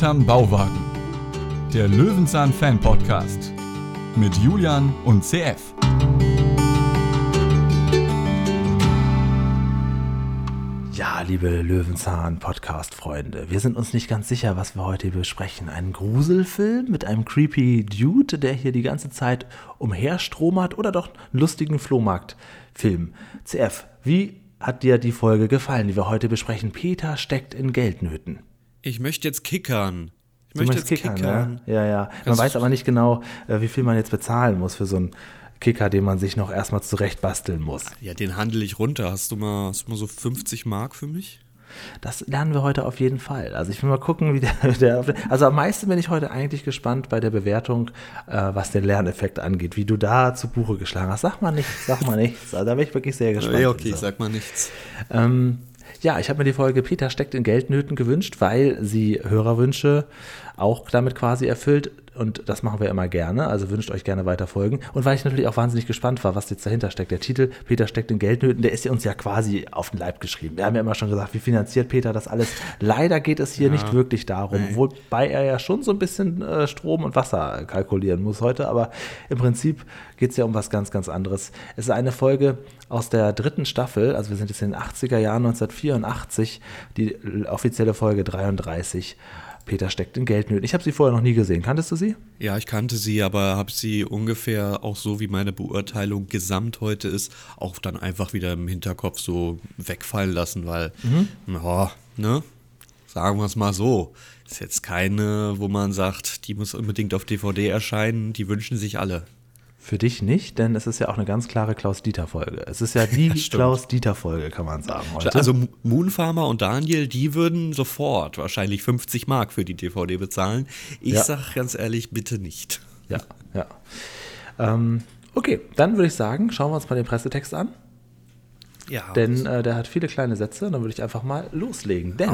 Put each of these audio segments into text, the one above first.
hinterm Bauwagen. Der Löwenzahn Fan Podcast mit Julian und CF. Ja, liebe Löwenzahn-Podcast-Freunde, wir sind uns nicht ganz sicher, was wir heute besprechen. Einen Gruselfilm mit einem creepy Dude, der hier die ganze Zeit umherstromert oder doch einen lustigen Flohmarktfilm. CF, wie hat dir die Folge gefallen, die wir heute besprechen? Peter steckt in Geldnöten. Ich möchte jetzt kickern. Ich Du möchte jetzt kickern, kickern. Ja, ja. ja. Man weiß aber nicht genau, äh, wie viel man jetzt bezahlen muss für so einen Kicker, den man sich noch erstmal zurecht basteln muss. Ja, den handle ich runter. Hast du mal, hast du mal so 50 Mark für mich? Das lernen wir heute auf jeden Fall. Also ich will mal gucken, wie der, der also am meisten bin ich heute eigentlich gespannt bei der Bewertung, äh, was den Lerneffekt angeht, wie du da zu Buche geschlagen hast. Sag mal nichts, sag mal nichts. Also da bin ich wirklich sehr gespannt. Ja, okay, So. sag mal nichts. Ähm, ja, ich habe mir die Folge Peter steckt in Geldnöten gewünscht, weil sie Hörerwünsche auch damit quasi erfüllt. Und das machen wir immer gerne. Also wünscht euch gerne weiter Folgen. Und weil ich natürlich auch wahnsinnig gespannt war, was jetzt dahinter steckt. Der Titel Peter steckt in Geldnöten, der ist ja uns ja quasi auf den Leib geschrieben. Wir haben ja immer schon gesagt, wie finanziert Peter das alles? Leider geht es hier nicht wirklich darum, wobei er ja schon so ein bisschen äh, Strom und Wasser kalkulieren muss heute. Aber im Prinzip geht es ja um was ganz, ganz anderes. Es ist eine Folge aus der dritten Staffel, also wir sind jetzt in den 80er Jahren 1984, die offizielle Folge 33. Peter steckt in Geldnöten. Ich habe sie vorher noch nie gesehen. Kanntest du sie? Ja, ich kannte sie, aber habe sie ungefähr auch so, wie meine Beurteilung gesamt heute ist, auch dann einfach wieder im Hinterkopf so wegfallen lassen, weil, ja, ne, sagen wir es mal so, ist jetzt keine, wo man sagt, die muss unbedingt auf DVD erscheinen, die wünschen sich alle. Für dich nicht, denn es ist ja auch eine ganz klare Klaus-Dieter-Folge. Es ist ja die. Klaus-Dieter-Folge, kann man sagen. Heute. Also Moonfarmer und Daniel, die würden sofort wahrscheinlich 50 Mark für die DVD bezahlen. Ich Ja. sag ganz ehrlich, bitte nicht. ja, ja. Ähm, okay, dann würde ich sagen, schauen wir uns mal den Pressetext an. Ja, Denn äh, der hat viele kleine Sätze, dann würde ich einfach mal loslegen. Denn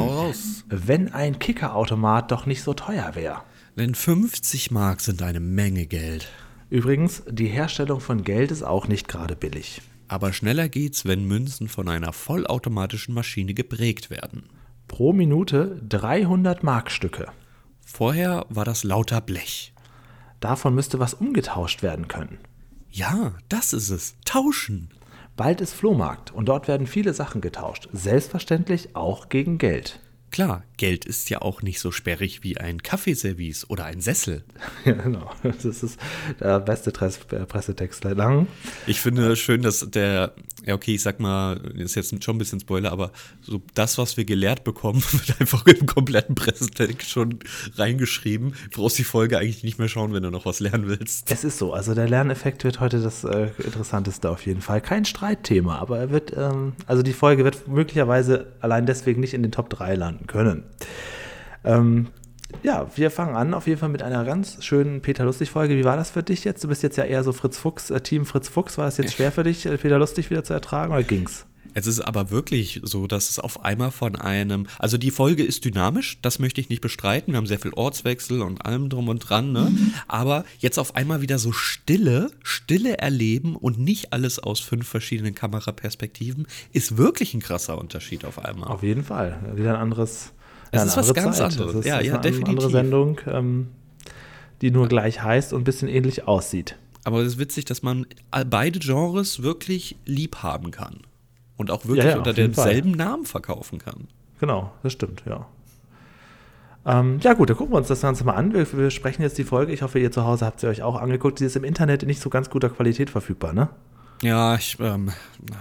wenn ein Kickerautomat doch nicht so teuer wäre. denn 50 Mark sind eine Menge Geld. Übrigens, die Herstellung von Geld ist auch nicht gerade billig. Aber schneller geht's, wenn Münzen von einer vollautomatischen Maschine geprägt werden. Pro Minute 300 Markstücke. Vorher war das lauter Blech. Davon müsste was umgetauscht werden können. Ja, das ist es. Tauschen. Bald ist Flohmarkt und dort werden viele Sachen getauscht. Selbstverständlich auch gegen Geld. Klar, Geld ist ja auch nicht so sperrig wie ein Kaffeeservice oder ein Sessel. Ja, genau. Das ist der beste äh, Pressetext lang. Ich finde schön, dass der, ja okay, ich sag mal, ist jetzt schon ein bisschen Spoiler, aber so das, was wir gelehrt bekommen, wird einfach im kompletten Pressetext schon reingeschrieben. Du brauchst die Folge eigentlich nicht mehr schauen, wenn du noch was lernen willst. Es ist so, also der Lerneffekt wird heute das äh, Interessanteste auf jeden Fall. Kein Streitthema, aber er wird, ähm, also die Folge wird möglicherweise allein deswegen nicht in den Top 3 landen können. Ähm, ja, wir fangen an auf jeden Fall mit einer ganz schönen Peter Lustig-Folge. Wie war das für dich jetzt? Du bist jetzt ja eher so Fritz Fuchs, äh, Team Fritz Fuchs. War es jetzt schwer für dich, äh, Peter Lustig wieder zu ertragen oder ging's? Es ist aber wirklich so, dass es auf einmal von einem, also die Folge ist dynamisch, das möchte ich nicht bestreiten. Wir haben sehr viel Ortswechsel und allem drum und dran, ne? Aber jetzt auf einmal wieder so Stille, Stille erleben und nicht alles aus fünf verschiedenen Kameraperspektiven, ist wirklich ein krasser Unterschied auf einmal. Auf jeden Fall. Wieder ein anderes. Es eine ist was ganz Zeit. anderes. Es ist, Ja, ist ja, eine definitiv. andere Sendung, ähm, die nur gleich heißt und ein bisschen ähnlich aussieht. Aber es ist witzig, dass man beide Genres wirklich lieb haben kann. Und auch wirklich Ja, ja, unter jeden Fall. demselben Namen verkaufen kann. Genau, das stimmt, ja. Ähm, ja gut, dann gucken wir uns das Ganze mal an. Wir, wir sprechen jetzt die Folge. Ich hoffe, ihr zu Hause habt sie euch auch angeguckt. Sie ist im Internet in nicht so ganz guter Qualität verfügbar, ne? Ja, ich ähm,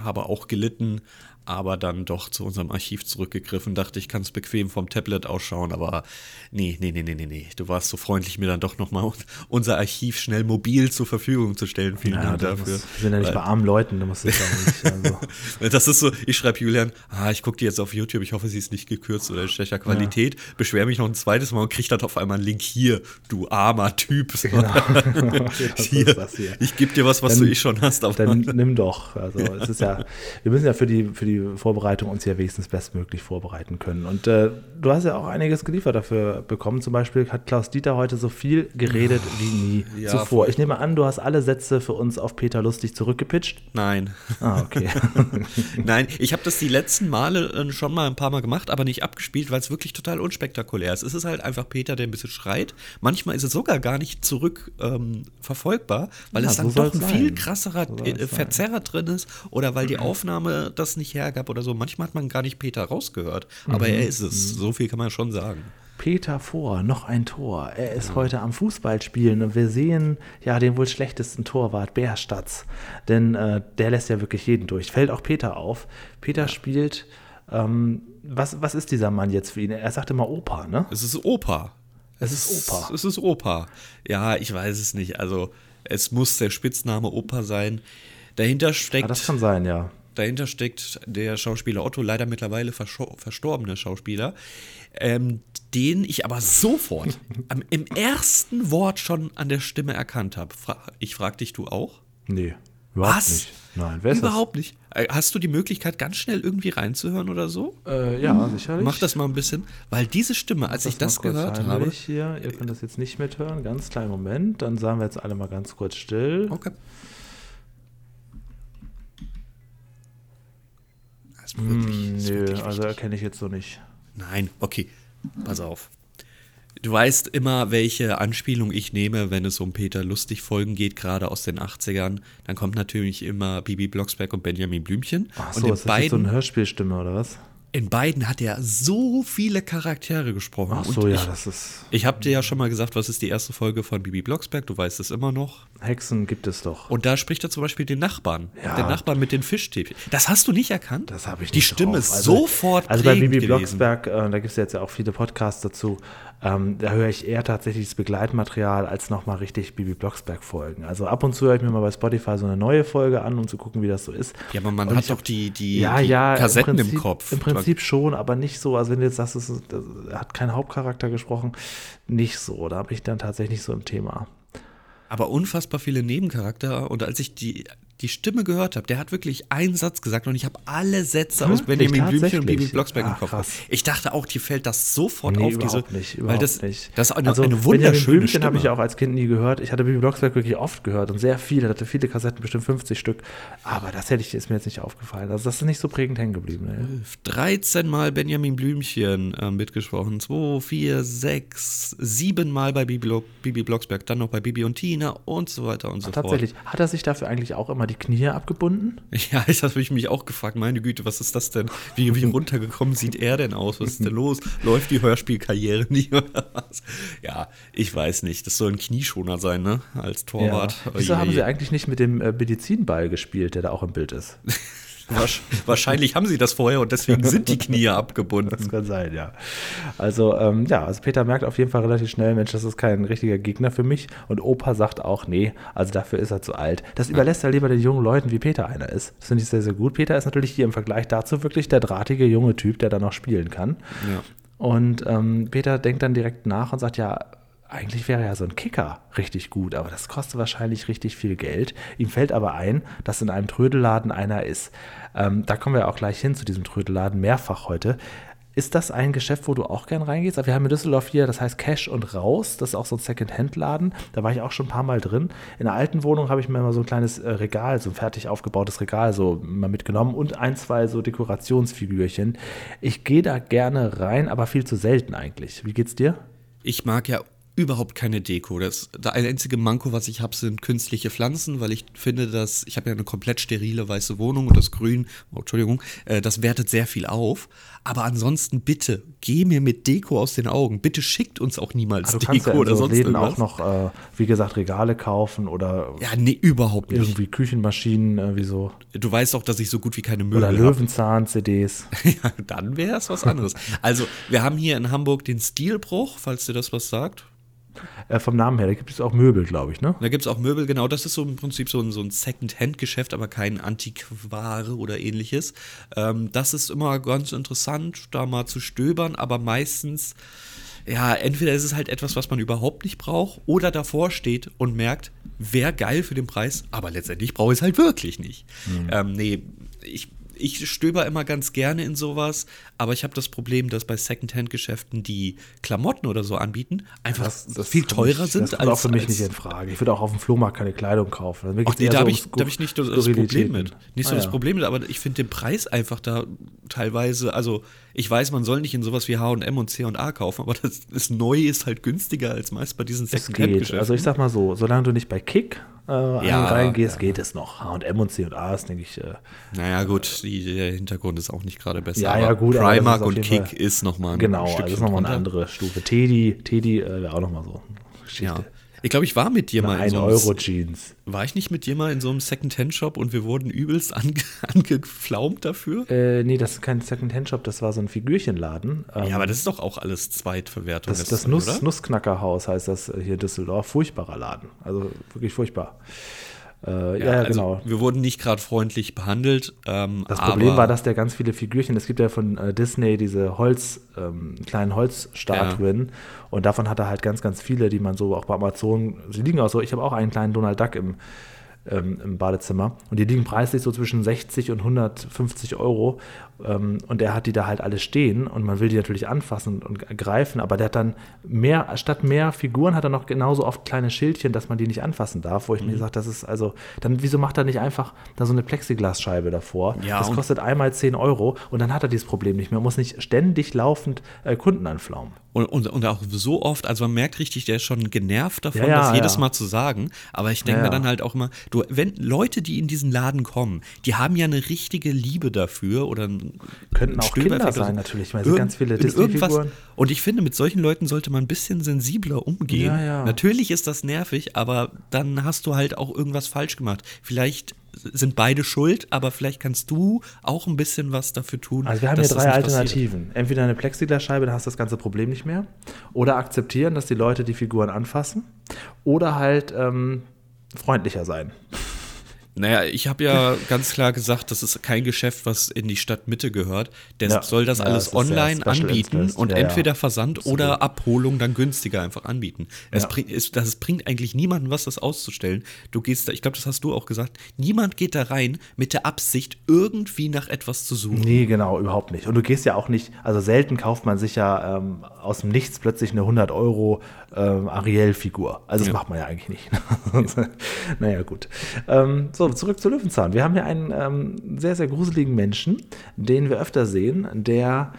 habe auch gelitten, aber dann doch zu unserem Archiv zurückgegriffen. Dachte, ich kann es bequem vom Tablet ausschauen, aber nee, nee, nee, nee, nee, nee. Du warst so freundlich, mir dann doch nochmal unser Archiv schnell mobil zur Verfügung zu stellen. Vielen Dank das dafür. wir sind ja nicht Weil- bei armen Leuten, da muss ich sagen. Nicht, also. Das ist so, ich schreibe Julian, ah, ich gucke die jetzt auf YouTube, ich hoffe, sie ist nicht gekürzt oder in schlechter Qualität, beschwere mich noch ein zweites Mal und kriege dann auf einmal einen Link hier, du armer Typ. Genau. hier, hier. Ich gebe dir was, was Dann- du eh schon hast, Dann nimm doch. Also es ist ja, wir müssen ja für die, für die die Vorbereitung uns hier wenigstens bestmöglich vorbereiten können. Und äh, du hast ja auch einiges geliefert dafür bekommen. Zum Beispiel hat Klaus Dieter heute so viel geredet wie nie Ja, zuvor. Ich nehme an, du hast alle Sätze für uns auf Peter Lustig zurückgepitcht. Nein. Ah, okay. Nein, ich habe das die letzten Male äh, schon mal ein paar Mal gemacht, aber nicht abgespielt, weil es wirklich total unspektakulär ist. Es ist halt einfach Peter, der ein bisschen schreit. Manchmal ist es sogar gar nicht zurück ähm, verfolgbar, weil Ja, es dann so doch ein viel sein. krasserer So äh. Verzerrer drin ist oder weil die Aufnahme das nicht hergab oder so. Manchmal hat man gar nicht Peter rausgehört, aber Mhm. er ist es. So viel kann man schon sagen. Peter vor, noch ein Tor. Er ist heute am Fußballspielen und wir sehen ja den wohl schlechtesten Torwart Bärstatz. Denn äh, der lässt ja wirklich jeden durch. Fällt auch Peter auf. Peter spielt. Ähm, was, was ist dieser Mann jetzt für ihn? Er sagt immer Opa, ne? Es ist Opa. Es ist Opa. Es ist Opa. Ja, ich weiß es nicht. Also, es muss der Spitzname Opa sein. Dahinter steckt. Ah, das kann sein, ja. Dahinter steckt der Schauspieler Otto, leider mittlerweile verstorbene Schauspieler, ähm, den ich aber sofort am, im ersten Wort schon an der Stimme erkannt habe. Fra ich frage dich, du auch? Nee, überhaupt Was? nicht. Nein, wer ist Überhaupt nicht. Äh, Hast du die Möglichkeit, ganz schnell irgendwie reinzuhören oder so? das? Äh, ja, sicherlich. Mach das mal ein bisschen, weil diese Stimme, als ich das mal kurz gehört habe. Hier. Ihr könnt das jetzt nicht mithören. Ganz kleinen Moment. Dann sagen wir jetzt alle mal ganz kurz still. Okay. Ist wirklich, Hm, ist nö, wirklich also erkenne ich jetzt so nicht. Nein, okay. Pass auf. Du weißt immer, welche Anspielung ich nehme, wenn es um Peter Lustig-Folgen geht, gerade aus den 80ern. Dann kommt natürlich immer Bibi Blocksberg und Benjamin Blümchen. Ach und so, in, ist das jetzt so beiden, eine Hörspielstimme oder was? In beiden hat er so viele Charaktere gesprochen. Ach so, und ja, ich, das ist. ich habe dir ja schon mal gesagt, was ist die erste Folge von Bibi Blocksberg, du weißt es immer noch. Hexen gibt es doch. Und da spricht er zum Beispiel den Nachbarn. Ja. Den Nachbarn mit den Fischstäbchen. Das hast du nicht erkannt? Das habe ich Die nicht Stimme drauf. ist Also- sofort Also bei Bibi gewesen. Blocksberg, äh, da gibt es jetzt ja auch viele Podcasts dazu, ähm, da höre ich eher tatsächlich das Begleitmaterial als nochmal richtig Bibi Blocksberg-Folgen. Also ab und zu höre ich mir mal bei Spotify so eine neue Folge an, um zu gucken, wie das so ist. Ja, aber man Und hat doch die, die, ja, die ja, Kassetten im, Prinzip, Kopf. Im Prinzip schon, aber nicht so. Also wenn du jetzt sagst, es hat kein Hauptcharakter gesprochen, nicht so. Da habe ich dann tatsächlich so im Thema. Aber unfassbar viele Nebencharakter. Und als ich die, die Stimme gehört habe, der hat wirklich einen Satz gesagt und ich habe alle Sätze aus Wirklich? Benjamin Blümchen und? Bibi Blocksberg im Ach, Kopf. krass. Ich dachte auch, dir fällt das sofort Nee, auf. überhaupt diese, nicht, weil überhaupt das, nicht. das ist eine, also, eine Benjamin wunderschöne Blümchen habe ich auch als Kind nie gehört. Ich hatte Bibi Blocksberg wirklich oft gehört und sehr viel. Er hatte viele Kassetten, bestimmt 50 Stück. Aber das hätte ich, ist mir jetzt nicht aufgefallen. Also das ist nicht so prägend hängen geblieben. Ne? 13 Mal Benjamin Blümchen äh, mitgesprochen. 2, 4, 6, 7 Mal bei Bibi, Bibi Blocksberg, dann noch bei Bibi und Tina und so weiter und so fort. Tatsächlich. Hat er sich dafür eigentlich auch immer die Knie abgebunden? Ja, ich habe mich auch gefragt, meine Güte, was ist das denn? Wie, wie runtergekommen sieht er denn aus? Was ist denn los? Läuft die Hörspielkarriere nicht oder was? Ja, ich weiß nicht. Das soll ein Knieschoner sein, ne? Als Torwart. Ja. Wieso haben sie eigentlich nicht mit dem äh, Medizinball gespielt, der da auch im Bild ist? Wahrscheinlich haben sie das vorher und deswegen sind die Knie Das abgebunden. kann sein, ja. Also, ähm, ja, also Peter merkt auf jeden Fall relativ schnell, Mensch, das ist kein richtiger Gegner für mich. Und Opa sagt auch, nee, also dafür ist er zu alt. Das überlässt er lieber den jungen Leuten, wie Peter einer ist. Das finde ich sehr, sehr gut. Peter ist natürlich hier im Vergleich dazu wirklich der drahtige junge Typ, der da noch spielen kann. Ja. Und ähm, Peter denkt dann direkt nach und sagt, ja, eigentlich wäre ja so ein Kicker richtig gut, aber das kostet wahrscheinlich richtig viel Geld. Ihm fällt aber ein, dass in einem Trödelladen einer ist. Ähm, da kommen wir auch gleich hin zu diesem Trödelladen, mehrfach heute. Ist das ein Geschäft, wo du auch gern reingehst? Also Wir haben in Düsseldorf hier, das heißt Cash und Raus. Das ist auch so ein Second-Hand-Laden. Da war ich auch schon ein paar Mal drin. In der alten Wohnung habe ich mir immer so ein kleines äh, Regal, so ein fertig aufgebautes Regal so mal mitgenommen und ein, zwei so Dekorationsfigürchen. Ich gehe da gerne rein, aber viel zu selten eigentlich. Wie geht's dir? Ich mag ja überhaupt keine Deko. Das, das einzige Manko, was ich habe, sind künstliche Pflanzen, weil ich finde, dass ich habe ja eine komplett sterile weiße Wohnung und das Grün, oh, Entschuldigung, äh, das wertet sehr viel auf. Aber ansonsten bitte, geh mir mit Deko aus den Augen. Bitte schickt uns auch niemals Also kannst Deko ja in oder so sonst Läden irgendwas. auch noch, äh, wie gesagt, Regale kaufen oder ja, nee, überhaupt nicht. irgendwie Küchenmaschinen, äh, wie so. Du weißt auch, dass ich so gut wie keine Möbel Oder habe. Löwenzahn-CDs. Ja, dann wäre es was anderes. Also, wir haben hier in Hamburg den Stilbruch, falls dir das was sagt. Äh, vom Namen her, da gibt es auch Möbel, glaube ich, ne? Da gibt es auch Möbel, genau. Das ist so im Prinzip so ein, so ein Second-Hand-Geschäft, aber kein Antiquare oder ähnliches. Ähm, das ist immer ganz interessant, da mal zu stöbern, aber meistens, ja, entweder ist es halt etwas, was man überhaupt nicht braucht, oder davor steht und merkt, wäre geil für den Preis, aber letztendlich brauche ich es halt wirklich nicht. Ähm, nee, ich ich stöber immer ganz gerne in sowas, aber ich habe das Problem, dass bei Secondhand-Geschäften, die Klamotten oder so anbieten, einfach Das, das viel teurer mich, sind das kommt auch für mich nicht in Frage. Ich würde auch auf dem Flohmarkt keine Kleidung kaufen. Ach nee, da so habe ich, hab ich nicht das, Problem mit. Nicht so Ah, das ja. Problem mit, aber ich finde den Preis einfach da teilweise, also ich weiß, man soll nicht in sowas wie H&M und C&A kaufen, aber das, das Neue ist halt günstiger als meist bei diesen Es geht. Secondhand-Geschäften. Also ich sag mal so, solange du nicht bei Kick äh, Ja, reingehst, ja. geht es noch. H&M und C&A ist, denke ich, äh, naja gut, die, der Hintergrund ist auch nicht gerade besser. Ja, ja, gut, Primark und Kick Fall- ist nochmal ein genau, Stückchen das ist nochmal eine andere Stufe. Teddy, Teddy äh, wäre auch nochmal so Geschichte. Ja. Ich glaube, ich war mit dir mal in so einem 1-Euro-Jeans. War ich nicht mit dir mal in so einem Second-Hand-Shop und wir wurden übelst ange angeflaumt dafür? Äh, nee, das ist kein Second-Hand-Shop, das war so ein Figürchenladen. Ähm, Ja, aber das ist doch auch alles Zweitverwertung. das, ist das Nuss? Nussknackerhaus heißt das äh, hier in Düsseldorf. Furchtbarer Laden. Also wirklich furchtbar. Äh, ja, ja, also genau. Wir wurden nicht gerade freundlich behandelt. Ähm, Das Problem war, dass der ganz viele Figürchen, es gibt ja von äh, Disney diese Holz, ähm, kleinen Holzstatuen und davon hat er halt ganz, ganz viele, die man so auch bei Amazon, sie liegen auch so, ich habe auch einen kleinen Donald Duck im, ähm, im Badezimmer und die liegen preislich so zwischen 60 und 150 Euro und er hat die da halt alle stehen und man will die natürlich anfassen und greifen, aber der hat dann mehr, statt mehr Figuren hat er noch genauso oft kleine Schildchen, dass man die nicht anfassen darf, wo ich Mhm. mir sage, das ist also, dann wieso macht er nicht einfach da so eine Plexiglasscheibe davor? Ja, das kostet einmal 10 Euro und dann hat er dieses Problem nicht mehr. Man muss nicht ständig laufend äh, Kunden anflaumen. Und, und, und auch so oft, also man merkt richtig, der ist schon genervt davon, Ja, ja, das jedes ja. Mal zu sagen. Aber ich denke mir dann halt auch immer, du, wenn Leute, die in diesen Laden kommen, die haben ja eine richtige Liebe dafür oder ein- Könnten auch Kinder sein so. natürlich, weil es sind ganz viele Disney-Figuren. Und ich finde, mit solchen Leuten sollte man ein bisschen sensibler umgehen. Ja, ja. Natürlich ist das nervig, aber dann hast du halt auch irgendwas falsch gemacht. Vielleicht sind beide schuld, aber vielleicht kannst du auch ein bisschen was dafür tun. Also wir haben hier drei nicht passiert. Alternativen. Entweder eine Plexiglasscheibe, dann hast du das ganze Problem nicht mehr. Oder akzeptieren, dass die Leute die Figuren anfassen. Oder halt ähm, freundlicher sein. Naja, ich habe ja ganz klar gesagt, das ist kein Geschäft, was in die Stadtmitte gehört. Der Ja. soll das Ja, alles das ist online Special anbieten und Ja, ja. entweder Versand oder Abholung dann günstiger einfach anbieten. Es Ja. bringt, es, das bringt eigentlich niemandem was, das auszustellen. Du gehst da, ich glaube, das hast du auch gesagt, niemand geht da rein mit der Absicht, irgendwie nach etwas zu suchen. Nee, genau, überhaupt nicht. Und du gehst ja auch nicht, also selten kauft man sich ja ähm, aus dem Nichts plötzlich eine 100 Euro ähm, Ariel-Figur. Also das Ja. macht man ja eigentlich nicht. naja, gut. Ähm, so, zurück zu Löwenzahn. Wir haben hier einen ähm, sehr, sehr gruseligen Menschen, den wir öfter sehen, der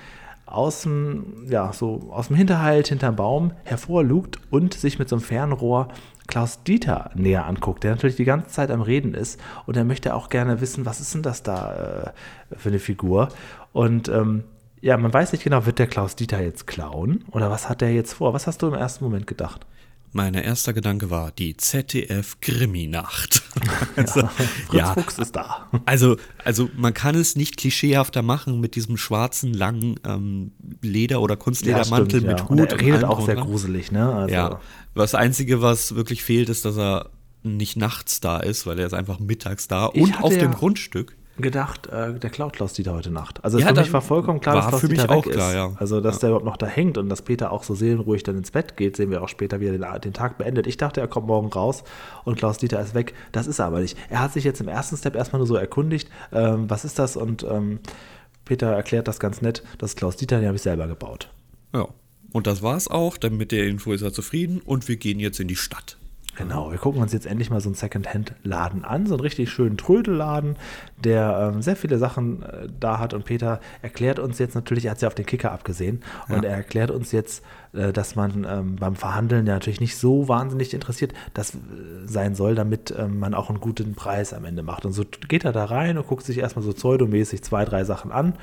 aus dem, ja, so aus dem Hinterhalt, hinterm Baum hervorlugt und sich mit so einem Fernrohr Klaus Dieter näher anguckt, der natürlich die ganze Zeit am Reden ist und er möchte auch gerne wissen, was ist denn das da äh, für eine Figur? Und ähm, ja, man weiß nicht genau, wird der Klaus Dieter jetzt klauen oder was hat er jetzt vor? Was hast du im ersten Moment gedacht? Mein erster Gedanke war die ZDF-Krimi-Nacht. also, Fritz ja, Fuchs ist da. Also, also man kann es nicht klischeehafter machen mit diesem schwarzen, langen ähm, Leder- oder Kunstledermantel stimmt, mit ja. Hut. Und er redet auch sehr dran. gruselig, ne? Also, Ja, das Einzige, was wirklich fehlt, ist, dass er nicht nachts da ist, weil er ist einfach mittags da Ich und auf ja- dem Grundstück. Gedacht, äh, der klaut Klaus Dieter heute Nacht. Also Ja, für mich war vollkommen klar, war dass Klaus für mich Dieter auch weg klar, ist. ja. Also, dass Ja. der überhaupt noch da hängt und dass Peter auch so seelenruhig dann ins Bett geht, sehen wir auch später, wie er den, den Tag beendet. Ich dachte, er kommt morgen raus und Klaus Dieter ist weg. Das ist er aber nicht. Er hat sich jetzt im ersten Step erstmal nur so erkundigt, ähm, was ist das? Und ähm, Peter erklärt das ganz nett, das ist Klaus Dieter, den habe ich selber gebaut. Ja. Und das war's auch. Dann mit der Info ist er zufrieden und wir gehen jetzt in die Stadt. Genau, wir gucken uns jetzt endlich mal so einen Second-Hand-Laden an, so einen richtig schönen Trödelladen, der ähm, sehr viele Sachen äh, da hat. Und Peter erklärt uns jetzt natürlich, er hat ja auf den Kicker abgesehen, und er erklärt uns jetzt, äh, dass man ähm, beim Verhandeln ja natürlich nicht so wahnsinnig interessiert das äh, sein soll, damit ähm, man auch einen guten Preis am Ende macht. Und so geht er da rein und guckt sich erstmal so pseudomäßig zwei, drei Sachen an.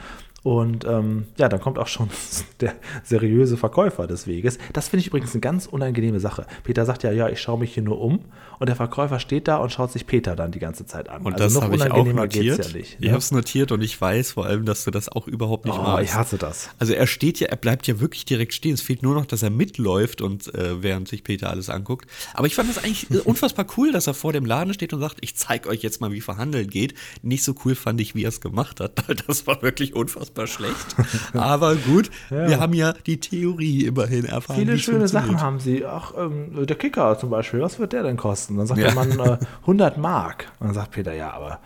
Und ähm, ja, dann kommt auch schon der seriöse Verkäufer des Weges. Das finde ich übrigens eine ganz unangenehme Sache. Peter sagt ja, ja, ich schaue mich hier nur um. Und der Verkäufer steht da und schaut sich Peter dann die ganze Zeit an. Und Also das noch habe ich auch notiert. Ja nicht, Ich ne? habe es notiert und ich weiß vor allem, dass du das auch überhaupt nicht Oh, magst. ich hasse das. Also er steht ja, er bleibt ja wirklich direkt stehen. Es fehlt nur noch, dass er mitläuft und äh, während sich Peter alles anguckt. Aber ich fand das eigentlich unfassbar cool, dass er vor dem Laden steht und sagt, ich zeige euch jetzt mal, wie verhandeln geht. Nicht so cool fand ich, wie er es gemacht hat. Das war wirklich unfassbar schlecht. Aber gut, wir haben ja die Theorie immerhin erfahren. Viele schöne Sachen haben sie. Ach, ähm, der Kicker zum Beispiel, was wird der denn kosten? Dann sagt Ja. der Mann äh, 100 Mark. Und dann sagt Peter, ja, aber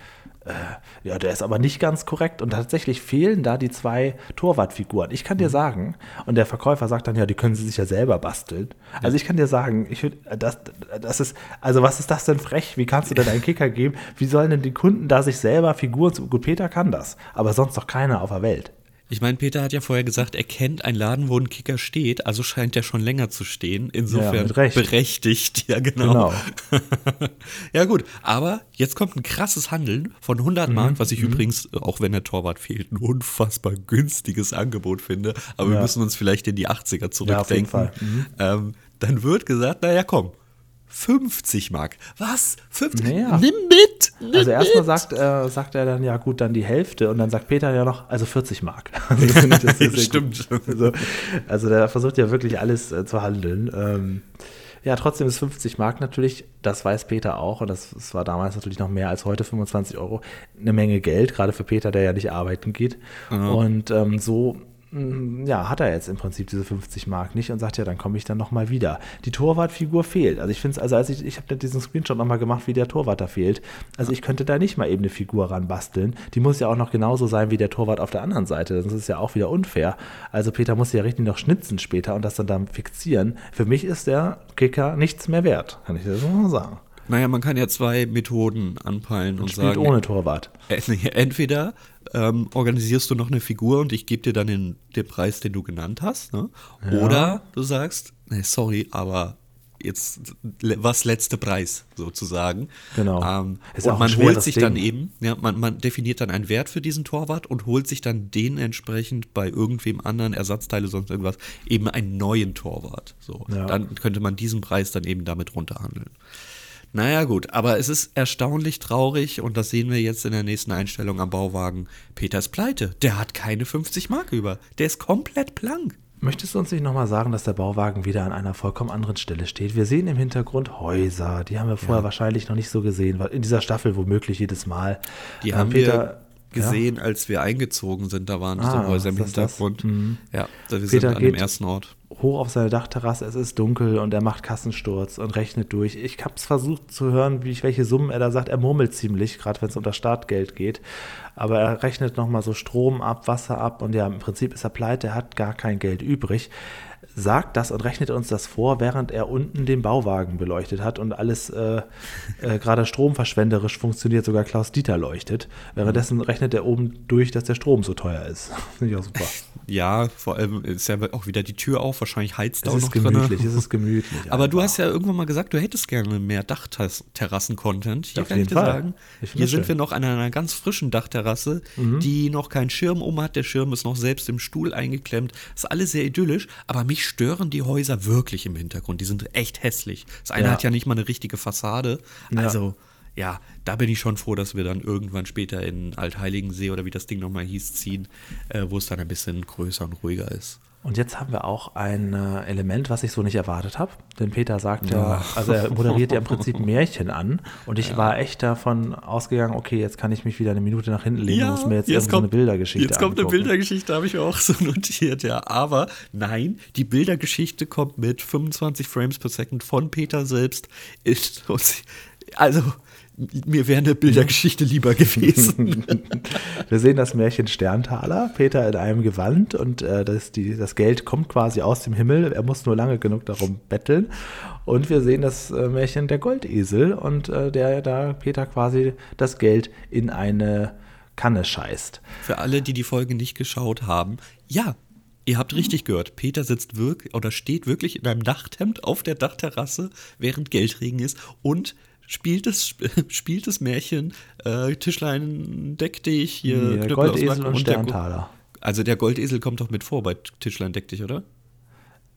äh, ja, der ist aber nicht ganz korrekt und tatsächlich fehlen da die zwei Torwartfiguren. Ich kann dir sagen, und der Verkäufer sagt dann, ja, die können sie sich ja selber basteln. Also ich kann dir sagen, ich würd, das, das ist, also was ist das denn frech? Wie kannst du denn einen Kicker geben? Wie sollen denn die Kunden da sich selber Figuren zu, gut, Peter kann das, aber sonst doch keiner auf der Welt. Ich meine, Peter hat ja vorher gesagt, er kennt einen Laden, wo ein Kicker steht, also scheint er schon länger zu stehen. Insofern Ja, berechtigt, ja genau. ja gut, aber jetzt kommt ein krasses Handeln von 100 Mark, Mhm, was ich übrigens, äh, auch wenn der Torwart fehlt, ein unfassbar günstiges Angebot finde. Aber wir Ja. müssen uns vielleicht in die 80er Ja, auf jeden zurückdenken. Fall. Mhm. Ähm, dann wird gesagt, naja komm, 50 Mark. Was? 50? Naja. Nimm mit! Nimm Also erstmal sagt, äh, sagt er dann, ja gut, dann die Hälfte und dann sagt Peter ja noch, also 40 Mark. Also das das sehr gut. Stimmt. Also, also der versucht ja wirklich alles äh, zu handeln. Ähm, ja, trotzdem ist 50 Mark natürlich, das weiß Peter auch, und das, das war damals natürlich noch mehr als heute, 25 Euro, eine Menge Geld, gerade für Peter, der ja nicht arbeiten geht. Und ähm, so ja, hat er jetzt im Prinzip diese 50 Mark nicht und sagt, ja, dann komme ich dann nochmal wieder. Die Torwartfigur fehlt. Also ich finde es, also als ich, ich habe diesen Screenshot nochmal gemacht, wie der Torwart da fehlt. Also ich könnte da nicht mal eben eine Figur ranbasteln. Die muss ja auch noch genauso sein wie der Torwart auf der anderen Seite. Das ist ja auch wieder unfair. Also Peter muss ja richtig noch schnitzen später und das dann dann fixieren. Für mich ist der Kicker nichts mehr wert, kann ich so mal sagen. Naja, man kann ja zwei Methoden anpeilen und Spielt sagen, ohne Torwart. Äh, Entweder ähm, organisierst du noch eine Figur und ich gebe dir dann den, den Preis, den du genannt hast. Ne? Oder du sagst, nee, sorry, aber jetzt was letzte Preis sozusagen. Genau. Ähm, ja und man holt sich Ding. dann eben, ja, man, man definiert dann einen Wert für diesen Torwart und holt sich dann den entsprechend bei irgendwem anderen Ersatzteile sonst irgendwas eben einen neuen Torwart. So, Ja. dann könnte man diesen Preis dann eben damit runterhandeln. Naja, gut, aber es ist erstaunlich traurig und das sehen wir jetzt in der nächsten Einstellung am Bauwagen. Peter ist pleite. Der hat keine 50 Mark über. Der ist komplett blank. Möchtest du uns nicht nochmal sagen, dass der Bauwagen wieder an einer vollkommen anderen Stelle steht? Wir sehen im Hintergrund Häuser, die haben wir vorher wahrscheinlich noch nicht so gesehen, weil in dieser Staffel womöglich jedes Mal. Die Äh, haben Peter- wir gesehen, als wir eingezogen sind. Da waren diese Ah, Häuser im das? Hintergrund. Mhm. Ja, wir Peter sind an dem ersten Ort. Hoch auf seine Dachterrasse, es ist dunkel und er macht Kassensturz und rechnet durch. Ich habe es versucht zu hören, wie welche Summen er da sagt. Er murmelt ziemlich, gerade wenn es um das Startgeld geht. Aber er rechnet nochmal so Strom ab, Wasser ab und ja, im Prinzip ist er pleite, er hat gar kein Geld übrig. Sagt das und rechnet uns das vor, während er unten den Bauwagen beleuchtet hat und alles äh, äh, gerade stromverschwenderisch funktioniert, sogar Klaus Dieter leuchtet. Währenddessen rechnet er oben durch, dass der Strom so teuer ist. Finde ich auch super. Ja, vor allem ist ja auch wieder die Tür auf. Wahrscheinlich heizt Es auch ist noch gemütlich, drin. es ist gemütlich. Aber du einfach. hast ja irgendwann mal gesagt, du hättest gerne mehr Dachterrassen-Content. Hier Auf kann ich dir Fall. sagen, Ich hier sind schön. wir noch an einer ganz frischen Dachterrasse, die noch keinen Schirm um hat. Der Schirm ist noch selbst im Stuhl eingeklemmt. Ist alles sehr idyllisch, aber mich stören die Häuser wirklich im Hintergrund. Die sind echt hässlich. Das eine Ja. hat ja nicht mal eine richtige Fassade. Ja. Also, ja, da bin ich schon froh, dass wir dann irgendwann später in Altheiligen-See oder wie das Ding nochmal hieß, ziehen, äh, wo es dann ein bisschen größer und ruhiger ist. Und jetzt haben wir auch ein äh, Element, was ich so nicht erwartet habe. Denn Peter sagt ja, also er moderiert ja im Prinzip Märchen an. Und ich war echt davon ausgegangen, okay, jetzt kann ich mich wieder eine Minute nach hinten legen und muss mir jetzt, irgendwie so eine Bildergeschichte Jetzt kommt eine. Bildergeschichte, habe ich mir auch so notiert, ja. Aber nein, die Bildergeschichte kommt mit 25 Frames per Second von Peter selbst. Also, mir wäre eine Bildergeschichte lieber gewesen. Wir sehen das Märchen Sterntaler, Peter in einem Gewand und äh, das, die, das Geld kommt quasi aus dem Himmel. Er muss nur lange genug darum betteln. Und wir sehen das äh, Märchen der Goldesel und äh, der da Peter quasi das Geld in eine Kanne scheißt. Für alle, die die Folge nicht geschaut haben, ja, ihr habt richtig gehört. Peter sitzt wirklich oder steht wirklich in einem Nachthemd auf der Dachterrasse, während Geldregen ist und spielt das, spielt das Märchen äh, Tischlein deck dich hier. Aus Goldesel und der- Sterntaler. Also der Goldesel kommt doch mit vor bei Tischlein deck dich, oder?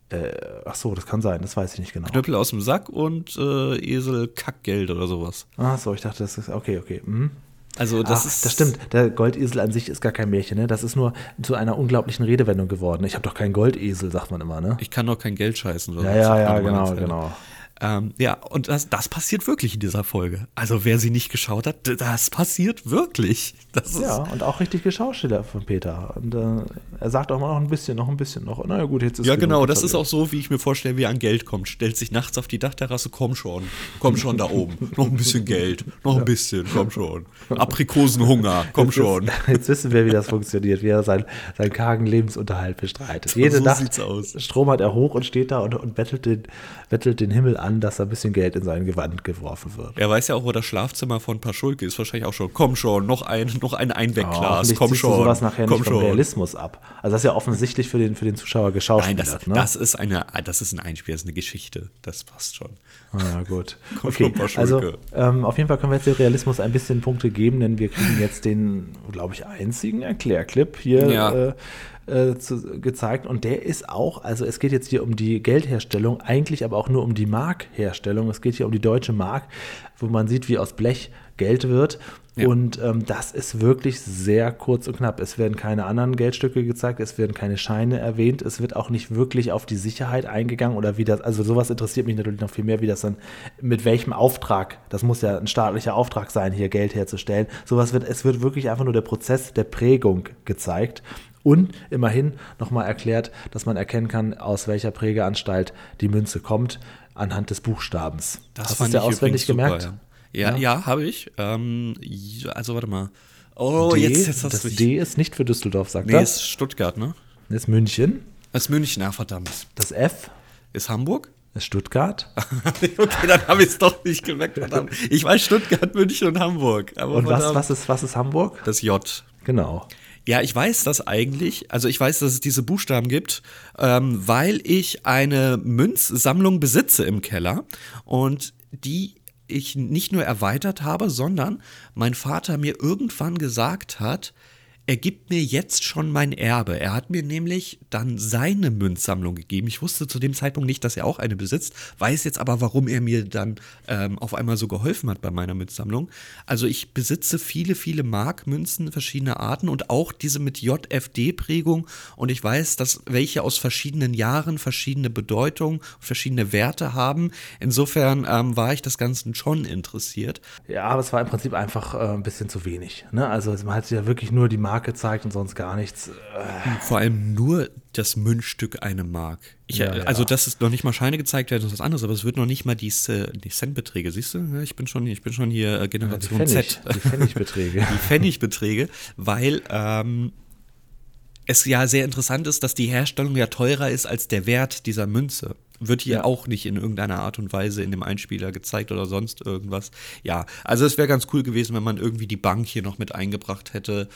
Äh, ach so, das kann sein, das weiß ich nicht genau. Knüppel aus dem Sack und äh, Esel Kackgeld oder sowas. Ach so, ich dachte, das ist okay, okay. Mhm. Also das Ach, ist das stimmt. Der Goldesel an sich ist gar kein Märchen, ne? Das ist nur zu einer unglaublichen Redewendung geworden. Ich habe doch keinen Goldesel, sagt man immer, ne? Ich kann doch kein Geld scheißen. Oder Ja, ja, sagt ja, genau, genau. Ähm, ja, und das, das passiert wirklich in dieser Folge. Also wer sie nicht geschaut hat, das passiert wirklich. Das ja, und auch richtig geschauspieler von Peter. Und äh, er sagt auch mal noch ein bisschen, noch ein bisschen, noch. Naja, gut, jetzt ist Ja, genau, das ist auch so, wie ich mir vorstelle, wie er an Geld kommt. Stellt sich nachts auf die Dachterrasse, komm schon, komm schon da oben. noch ein bisschen Geld, noch ein bisschen, komm schon. Aprikosenhunger, komm jetzt schon. Ist, jetzt wissen wir, wie das funktioniert, wie er sein, seinen kargen Lebensunterhalt bestreitet. Jede So Nacht sieht's aus. stromert er hoch und steht da und, und bettelt, den, bettelt den Himmel an, dass da ein bisschen Geld in sein Gewand geworfen wird. Er weiß ja auch, wo das Schlafzimmer von Paschulke ist. Wahrscheinlich auch schon. Komm schon, noch ein, noch ein Oh, Einwegglas. hoffentlich komm schon. sowas nachher komm nicht vom schon. Realismus ab. Also das ist ja offensichtlich für den, für den Zuschauer Nein, geschauspielert. das, ne? das ist eine, das ist ein Einspiel, das ist eine Geschichte. Das passt schon. Ah, gut. Komm Okay, schon, Paschulke. also ähm, auf jeden Fall können wir jetzt dem Realismus ein bisschen Punkte geben, denn wir kriegen jetzt den, glaube ich, einzigen Erklärclip hier Ja. äh, äh, zu, gezeigt. Und der ist auch, also es geht jetzt hier um die Geldherstellung, eigentlich aber auch nur um die Markherstellung. Es geht hier um die deutsche Mark, wo man sieht, wie aus Blech Geld wird. Ja. Und ähm, das ist wirklich sehr kurz und knapp. Es werden keine anderen Geldstücke gezeigt, es werden keine Scheine erwähnt, es wird auch nicht wirklich auf die Sicherheit eingegangen oder wie das, also sowas interessiert mich natürlich noch viel mehr, wie das dann, mit welchem Auftrag, das muss ja ein staatlicher Auftrag sein, hier Geld herzustellen. Sowas wird, es wird wirklich einfach nur der Prozess der Prägung gezeigt. Und immerhin nochmal erklärt, dass man erkennen kann, aus welcher Prägeanstalt die Münze kommt, anhand des Buchstabens. Hast du dir auswendig super, gemerkt? Ja, ja, Ja. habe ich. Ähm, also warte mal. Oh, D, jetzt, jetzt hast das du. D ist nicht für Düsseldorf, sagt Nee, er. ist Stuttgart, ne? Das ist München. Das ist München, ja, verdammt. Das F Ist Hamburg? ist Stuttgart. okay, dann habe ich es doch nicht gemerkt, verdammt. Ich weiß Stuttgart, München und Hamburg. Und was, was, ist, was ist Hamburg? Das J. Genau. Ja, ich weiß das eigentlich. Also ich weiß, dass es diese Buchstaben gibt, ähm, weil ich eine Münzsammlung besitze im Keller und die ich nicht nur erweitert habe, sondern mein Vater mir irgendwann gesagt hat, er gibt mir jetzt schon mein Erbe. Er hat mir nämlich dann seine Münzsammlung gegeben. Ich wusste zu dem Zeitpunkt nicht, dass er auch eine besitzt, weiß jetzt aber, warum er mir dann ähm, auf einmal so geholfen hat bei meiner Münzsammlung. Also ich besitze viele, viele Markmünzen verschiedener Arten und auch diese mit JFD-Prägung. Und ich weiß, dass welche aus verschiedenen Jahren verschiedene Bedeutungen, verschiedene Werte haben. Insofern ähm, war ich das Ganze schon interessiert. Ja, aber es war im Prinzip einfach äh, ein bisschen zu wenig. Ne? Also man hat ja wirklich nur die Marke gezeigt und sonst gar nichts. Äh, Vor allem nur das Münzstück eine Mark. Ich, Ja, äh, ja. Also, dass es noch nicht mal Scheine gezeigt werden, ist was anderes, aber es wird noch nicht mal die, die Centbeträge, siehst du? Ja, Ich bin schon, ich bin schon hier äh, die, Generation Pfennig, Z. die Pfennigbeträge. die Pfennigbeträge, weil ähm, es ja sehr interessant ist, dass die Herstellung ja teurer ist als der Wert dieser Münze. Wird hier Ja. auch nicht in irgendeiner Art und Weise in dem Einspieler gezeigt oder sonst irgendwas. Ja, also es wäre ganz cool gewesen, wenn man irgendwie die Bank hier noch mit eingebracht hätte.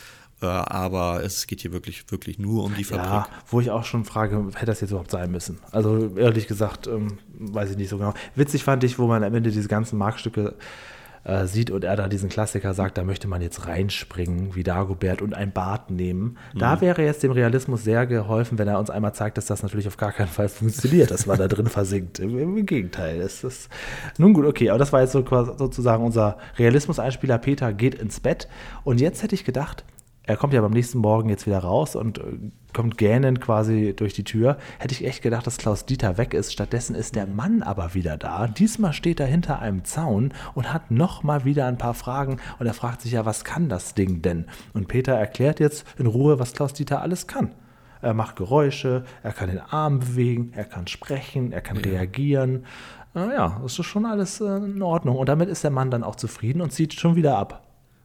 Äh, aber es geht hier wirklich, wirklich nur um die Fabrik. Ja, wo ich auch schon frage, hätte das jetzt überhaupt sein müssen? Also ehrlich gesagt, ähm, weiß ich nicht so genau. Witzig fand ich, wo man am Ende diese ganzen Markstücke äh, sieht und er da diesen Klassiker sagt, da möchte man jetzt reinspringen, wie Dagobert und ein Bad nehmen. Da wäre jetzt dem Realismus sehr geholfen, wenn er uns einmal zeigt, dass das natürlich auf gar keinen Fall funktioniert, dass man da drin versinkt. Im, Im Gegenteil. Es ist nun gut, okay, aber das war jetzt so sozusagen unser Realismus-Einspieler. Peter geht ins Bett und jetzt hätte ich gedacht, er kommt ja beim nächsten Morgen jetzt wieder raus und äh, kommt gähnend quasi durch die Tür. Hätte ich echt gedacht, dass Klaus Dieter weg ist. Stattdessen ist der Mann aber wieder da. Diesmal steht er hinter einem Zaun und hat nochmal wieder ein paar Fragen. Und er fragt sich ja, was kann das Ding denn? Und Peter erklärt jetzt in Ruhe, was Klaus Dieter alles kann. Er macht Geräusche, er kann den Arm bewegen, er kann sprechen, er kann reagieren. Naja, das ist schon alles äh, in Ordnung. Und damit ist der Mann dann auch zufrieden und zieht schon wieder ab.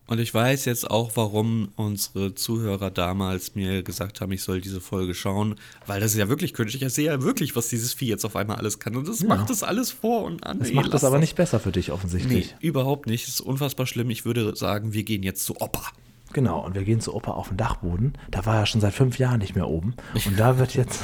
Und ich weiß jetzt auch, warum unsere Zuhörer damals mir gesagt haben, ich soll diese Folge schauen, weil das ist ja wirklich künstlich. Ich sehe ja wirklich, was dieses Vieh jetzt auf einmal alles kann. Und das macht das alles vor und an. Das Nee, macht das aber nicht besser für dich Nee, offensichtlich. überhaupt nicht. Das ist unfassbar schlimm. Ich würde sagen, wir gehen jetzt zu Opa. Genau, und wir gehen zu Opa auf den Dachboden. Da war er schon seit fünf Jahren nicht mehr oben. Und da wird jetzt,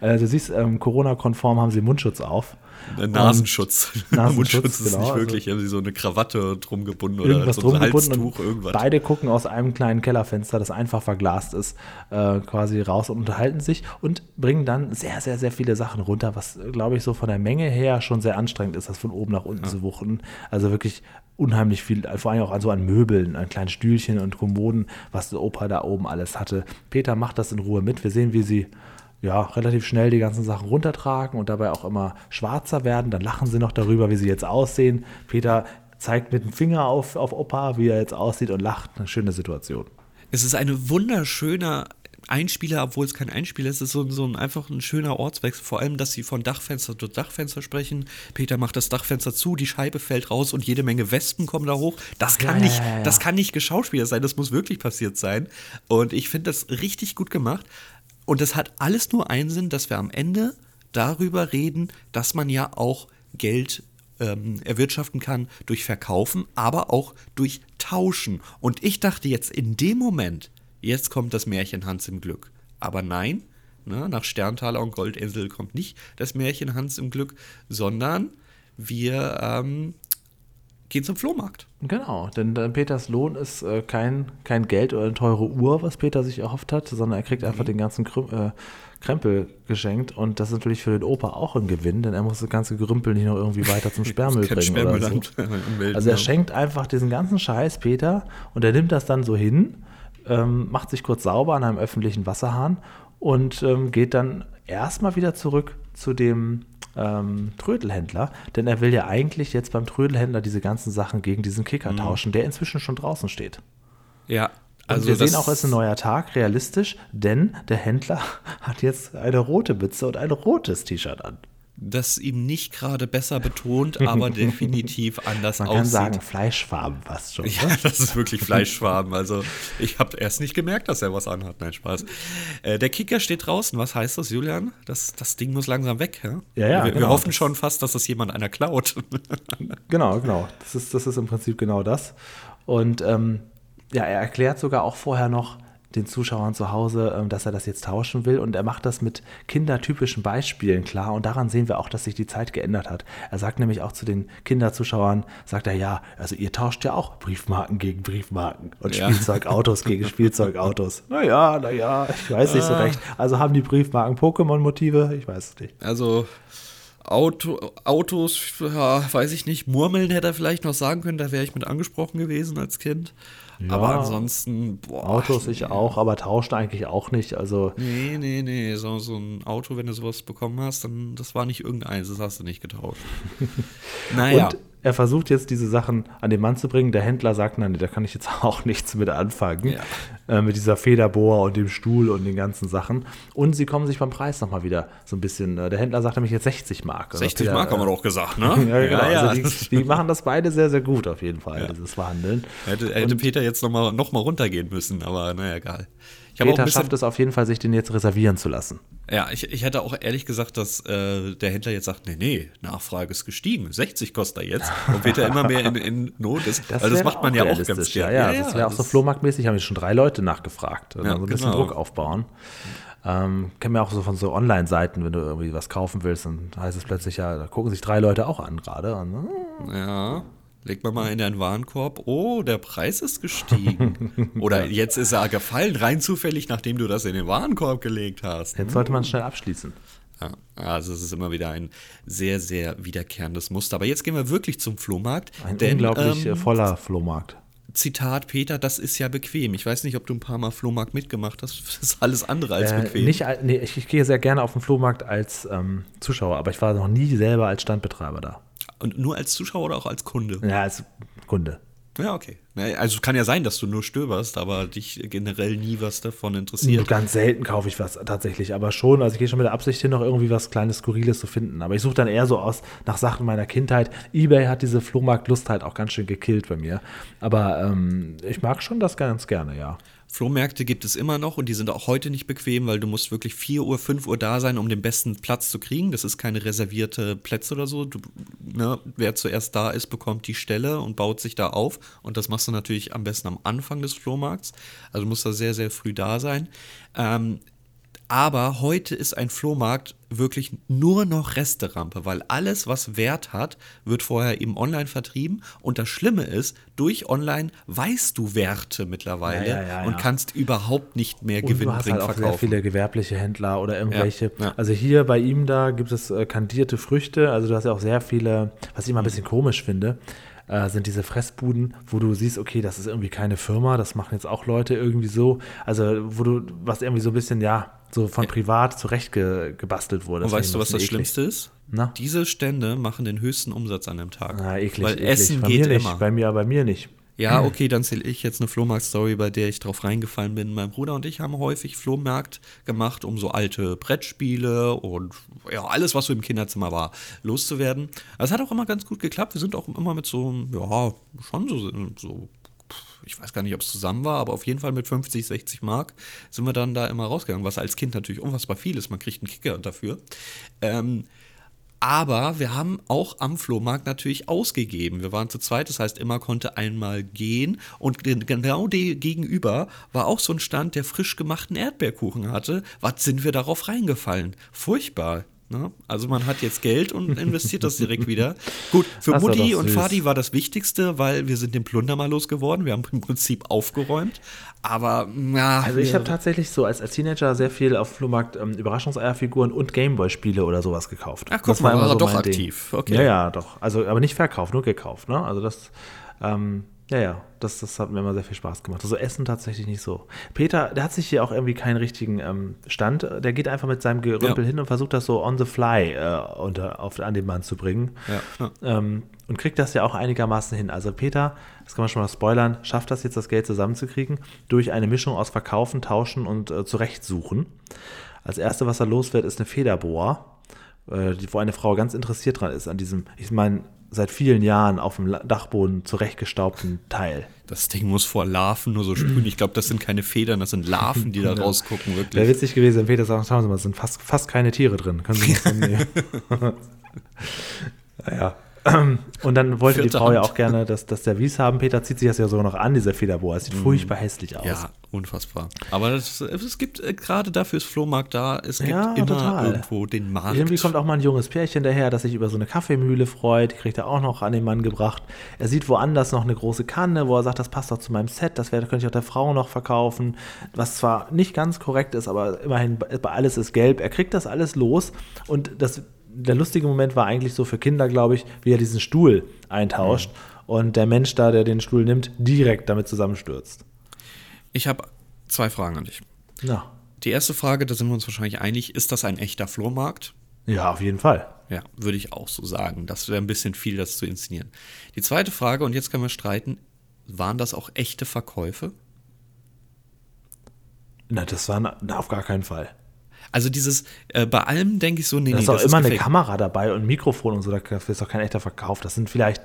äh, du siehst, ähm, Corona-konform haben sie Mundschutz auf. Äh, Nasenschutz. Nasenschutz, Mundschutz ist genau, nicht also- wirklich. Haben sie so eine Krawatte drum gebunden oder Irgendwas so drum ein gebunden Halstuch, irgendwas. beide gucken aus einem kleinen Kellerfenster, das einfach verglast ist, äh, quasi raus und unterhalten sich und bringen dann sehr, sehr, sehr viele Sachen runter, was, glaube ich, so von der Menge her schon sehr anstrengend ist, das von oben nach unten zu wuchten. Also wirklich unheimlich viel, vor allem auch an so an Möbeln, an kleinen Stühlchen und Kommoden, was der Opa da oben alles hatte. Peter macht das in Ruhe mit. Wir sehen, wie sie ja, relativ schnell die ganzen Sachen runtertragen und dabei auch immer schwarzer werden. Dann lachen sie noch darüber, wie sie jetzt aussehen. Peter zeigt mit dem Finger auf, auf Opa, wie er jetzt aussieht und lacht. Eine schöne Situation. Es ist eine wunderschöne Einspieler, obwohl es kein Einspieler ist, es ist so, so ein, einfach ein schöner Ortswechsel. Vor allem, dass sie von Dachfenster zu Dachfenster sprechen. Peter macht das Dachfenster zu, die Scheibe fällt raus und jede Menge Wespen kommen da hoch. Das kann, Ja, nicht, ja, ja. das kann nicht geschauspielert sein, das muss wirklich passiert sein. Und ich finde das richtig gut gemacht. Und das hat alles nur einen Sinn, dass wir am Ende darüber reden, dass man ja auch Geld ähm, erwirtschaften kann durch Verkaufen, aber auch durch Tauschen. Und ich dachte jetzt in dem Moment, jetzt kommt das Märchen Hans im Glück. Aber nein, ne, nach Sterntaler und Goldinsel kommt nicht das Märchen Hans im Glück, sondern wir ähm, gehen zum Flohmarkt. Genau, denn äh, Peters Lohn ist äh, kein, kein Geld oder eine teure Uhr, was Peter sich erhofft hat, sondern er kriegt einfach Mhm. den ganzen Krüm äh, Krempel geschenkt und das ist natürlich für den Opa auch ein Gewinn, denn er muss das ganze Gerümpel nicht noch irgendwie weiter zum Sperrmüll bringen oder so. Also er schenkt einfach diesen ganzen Scheiß Peter und er nimmt das dann so hin, ähm, macht sich kurz sauber an einem öffentlichen Wasserhahn und ähm, geht dann erstmal wieder zurück zu dem ähm, Trödelhändler, denn er will ja eigentlich jetzt beim Trödelhändler diese ganzen Sachen gegen diesen Kicker Mhm. tauschen, der inzwischen schon draußen steht. Ja, Also also wir sehen auch, es ist ein neuer Tag, realistisch, denn der Händler hat jetzt eine rote Mütze und ein rotes T-Shirt an. Das ihm nicht gerade besser betont, aber definitiv anders Man aussieht. kann sagen, Fleischfarben fast schon. Ja, das ist wirklich Fleischfarben. Also ich habe erst nicht gemerkt, dass er was anhat. Nein, Spaß. Äh, der Kicker steht draußen. Was heißt das, Julian? Das, das Ding muss langsam weg, ja? Ja, ja, Wir, wir genau. hoffen schon fast, dass das jemand einer klaut. Genau, genau. Das ist, das ist im Prinzip genau das. Und ähm, ja, er erklärt sogar auch vorher noch den Zuschauern zu Hause, ähm, dass er das jetzt tauschen will. Und er macht das mit kindertypischen Beispielen klar. Und daran sehen wir auch, dass sich die Zeit geändert hat. Er sagt nämlich auch zu den Kinderzuschauern, sagt er, ja, also ihr tauscht ja auch Briefmarken gegen Briefmarken und Ja. Spielzeugautos gegen Spielzeugautos. Naja, naja, ich weiß nicht so Ah. recht. Also haben die Briefmarken Pokémon-Motive? Ich weiß es nicht. Also Auto, Autos, ja, weiß ich nicht. Murmeln hätte er vielleicht noch sagen können. Da wäre ich mit angesprochen gewesen als Kind. Aber ansonsten, boah. Autos ich auch, aber tauschen eigentlich auch nicht. Also Nee, nee, nee. So, so ein Auto, wenn du sowas bekommen hast, dann das war nicht irgendeins, das hast du nicht getauscht. naja. Und er versucht jetzt diese Sachen an den Mann zu bringen. Der Händler sagt, nein, da kann ich jetzt auch nichts mit anfangen. Ja. Äh, mit dieser Federbohr und dem Stuhl und den ganzen Sachen. Und sie kommen sich beim Preis nochmal wieder so ein bisschen. äh, Der Händler sagt nämlich jetzt 60 Mark. Also 60 Peter, Mark haben wir äh, doch gesagt, ne? Ja, genau. also das- die, die machen das beide sehr, sehr gut auf jeden Fall, Ja. dieses Verhandeln. hätte, hätte Peter jetzt nochmal noch mal runtergehen müssen, aber naja, egal. Peter schafft es auf jeden Fall, sich den jetzt reservieren zu lassen. ja, ich, ich hätte auch ehrlich gesagt, dass äh, der Händler jetzt sagt, nee, nee, Nachfrage ist gestiegen, 60 kostet er jetzt. Und Peter immer mehr in, in Not ist. weil das wäre macht man ja auch ganz gerne. Ja, ja, das wäre auch so flohmarktmäßig, haben schon drei Leute nachgefragt. Also Ja, so ein bisschen genau. Druck aufbauen. Ähm, kennen wir auch so von so Online-Seiten, wenn du irgendwie was kaufen willst, dann heißt es plötzlich, ja, da gucken sich drei Leute auch an gerade. Hm, Ja. Legt man mal in deinen Warenkorb, oh, der Preis ist gestiegen. Oder jetzt ist er gefallen, rein zufällig, nachdem du das in den Warenkorb gelegt hast. Jetzt sollte man schnell abschließen. Ja, also es ist immer wieder ein sehr, sehr wiederkehrendes Muster. Aber jetzt gehen wir wirklich zum Flohmarkt. Ein denn, unglaublich ähm, äh, voller Flohmarkt. Zitat Peter, das ist ja bequem. Ich weiß nicht, ob du ein paar Mal Flohmarkt mitgemacht hast. Das ist alles andere als Äh, bequem. nicht, nee, ich, ich gehe sehr gerne auf den Flohmarkt als ähm, Zuschauer, aber ich war noch nie selber als Standbetreiber da. Und nur als Zuschauer oder auch als Kunde? Ja, als Kunde. Ja, okay. Also kann ja sein, dass du nur stöberst, aber dich generell nie was davon Nur interessiert. ganz selten kaufe ich was tatsächlich, aber schon, also ich gehe schon mit der Absicht hin, noch irgendwie was kleines, Skurriles zu finden. Aber ich suche dann eher so aus nach Sachen meiner Kindheit. Ebay hat diese Flohmarktlust halt auch ganz schön gekillt bei mir. Aber ähm, ich mag schon das ganz gerne, ja. Flohmärkte gibt es immer noch und die sind auch heute nicht bequem, weil du musst wirklich 4 Uhr, 5 Uhr da sein, um den besten Platz zu kriegen. Das ist keine reservierte Plätze oder so. Du, ne, wer zuerst da ist, bekommt die Stelle und baut sich da auf. Und das machst du natürlich am besten am Anfang des Flohmarkts. Also musst da sehr, sehr früh da sein. Ähm, aber heute ist ein Flohmarkt wirklich nur noch Resterampe, weil alles, was Wert hat, wird vorher eben online vertrieben. Und das Schlimme ist, durch online weißt du Werte mittlerweile Ja, ja, ja, und kannst überhaupt nicht mehr Und du hast gewinnbringend halt auch sehr verkaufen. viele gewerbliche Händler oder irgendwelche. Also hier bei ihm da gibt es äh, kandierte Früchte. Also du hast ja auch sehr viele, was ich immer ein bisschen komisch finde. äh, sind diese Fressbuden, wo du siehst, okay, das ist irgendwie keine Firma, das machen jetzt auch Leute irgendwie so. Also, wo du, was irgendwie so ein bisschen, ja, so von privat zurecht ge, gebastelt wurde. Und weißt du, was das bisschen Schlimmste ist? Na? Diese Stände machen den höchsten Umsatz an dem Tag. eklig. Ah, eklig, Weil eklig. Essen bei geht mir nicht, immer. Bei mir, bei mir nicht. Ja, okay, dann zähle ich jetzt eine Flohmarkt-Story, bei der ich drauf reingefallen bin. Mein Bruder und ich haben häufig Flohmarkt gemacht, um so alte Brettspiele und ja, alles, was so im Kinderzimmer war, loszuwerden. Das hat auch immer ganz gut geklappt. Wir sind auch immer mit so, ja, schon so, so ich weiß gar nicht, ob es zusammen war, aber auf jeden Fall mit 50, 60 Mark sind wir dann da immer rausgegangen, was als Kind natürlich unfassbar viel ist. Man kriegt einen Kicker dafür. Ähm, aber wir haben auch am Flohmarkt natürlich ausgegeben. Wir waren zu zweit, das heißt, immer konnte einmal gehen. Und gen- genau gegenüber war auch so ein Stand, der frisch gemachten Erdbeerkuchen hatte. Was sind wir darauf reingefallen? Furchtbar. Ne? Also man hat jetzt Geld und investiert das direkt wieder. Gut, für war Mutti doch und. Vati war das Wichtigste, weil wir sind den Plunder mal losgeworden. Wir haben im Prinzip aufgeräumt. Aber na, Also ich habe tatsächlich so als, als Teenager sehr viel auf dem Flohmarkt ähm, Überraschungseierfiguren und Gameboy-Spiele oder sowas gekauft. Ach, guck Das mal, immer war er doch mein Ding. aktiv. Okay. Ja, ja, doch. Also, aber nicht verkauft, nur gekauft. Ne? Also das, ähm, ja, ja, das, das hat mir immer sehr viel Spaß gemacht. Also Essen tatsächlich nicht so. Peter, der hat sich hier auch irgendwie keinen richtigen ähm, Stand. Der geht einfach mit seinem Gerümpel Ja. hin und versucht das so on the fly äh, unter, auf, an den Mann zu bringen. Ja, ja. Ähm, und kriegt das ja auch einigermaßen hin. Also Peter, das kann man schon mal spoilern, schafft das jetzt, das Geld zusammenzukriegen, durch eine Mischung aus Verkaufen, Tauschen und äh, Zurechtsuchen. Als erste, was er los wird, ist eine Federbohr, äh, die, wo eine Frau ganz interessiert dran ist, an diesem, ich meine, seit vielen Jahren auf dem Dachboden zurechtgestaubten Teil. Das Ding muss vor Larven nur so sprühen. Ich glaube, das sind keine Federn, das sind Larven, die da rausgucken, Wäre wirklich. witzig gewesen, wenn Peter sagt, schauen Sie mal, es sind fast, fast keine Tiere drin. Können Sie das nehmen? naja. Und dann wollte die Vierte Frau ja auch gerne das, das Service haben. Peter zieht sich das ja so noch an, dieser Federbohr. Es sieht furchtbar hässlich aus. Ja, unfassbar. Aber das, es gibt äh, gerade dafür ist Flohmarkt da. Es gibt Ja, immer total. irgendwo den Markt. Irgendwie kommt auch mal ein junges Pärchen daher, das sich über so eine Kaffeemühle freut. Die kriegt er auch noch an den Mann gebracht. Er sieht woanders noch eine große Kanne, wo er sagt, das passt doch zu meinem Set, das wär, könnte ich auch der Frau noch verkaufen. Was zwar nicht ganz korrekt ist, aber immerhin bei alles ist gelb. Er kriegt das alles los und das, der lustige Moment war eigentlich so für Kinder, glaube ich, wie er diesen Stuhl eintauscht und der Mensch da, der den Stuhl nimmt, direkt damit zusammenstürzt. ich habe zwei Fragen an dich. Na, Die erste Frage, da sind wir uns wahrscheinlich einig, ist das ein echter Flohmarkt? ja, auf jeden Fall. Ja, würde ich auch so sagen. Das wäre ein bisschen viel, das zu inszenieren. Die zweite Frage, und jetzt können wir streiten, waren das auch echte Verkäufe? Na, das war na, na, auf gar keinen Fall. Also dieses, äh, bei allem denke ich so, nee, Da nee, ist auch das immer eine gefaked. Kamera dabei und ein Mikrofon und so, das ist doch kein echter Verkauf. Das sind vielleicht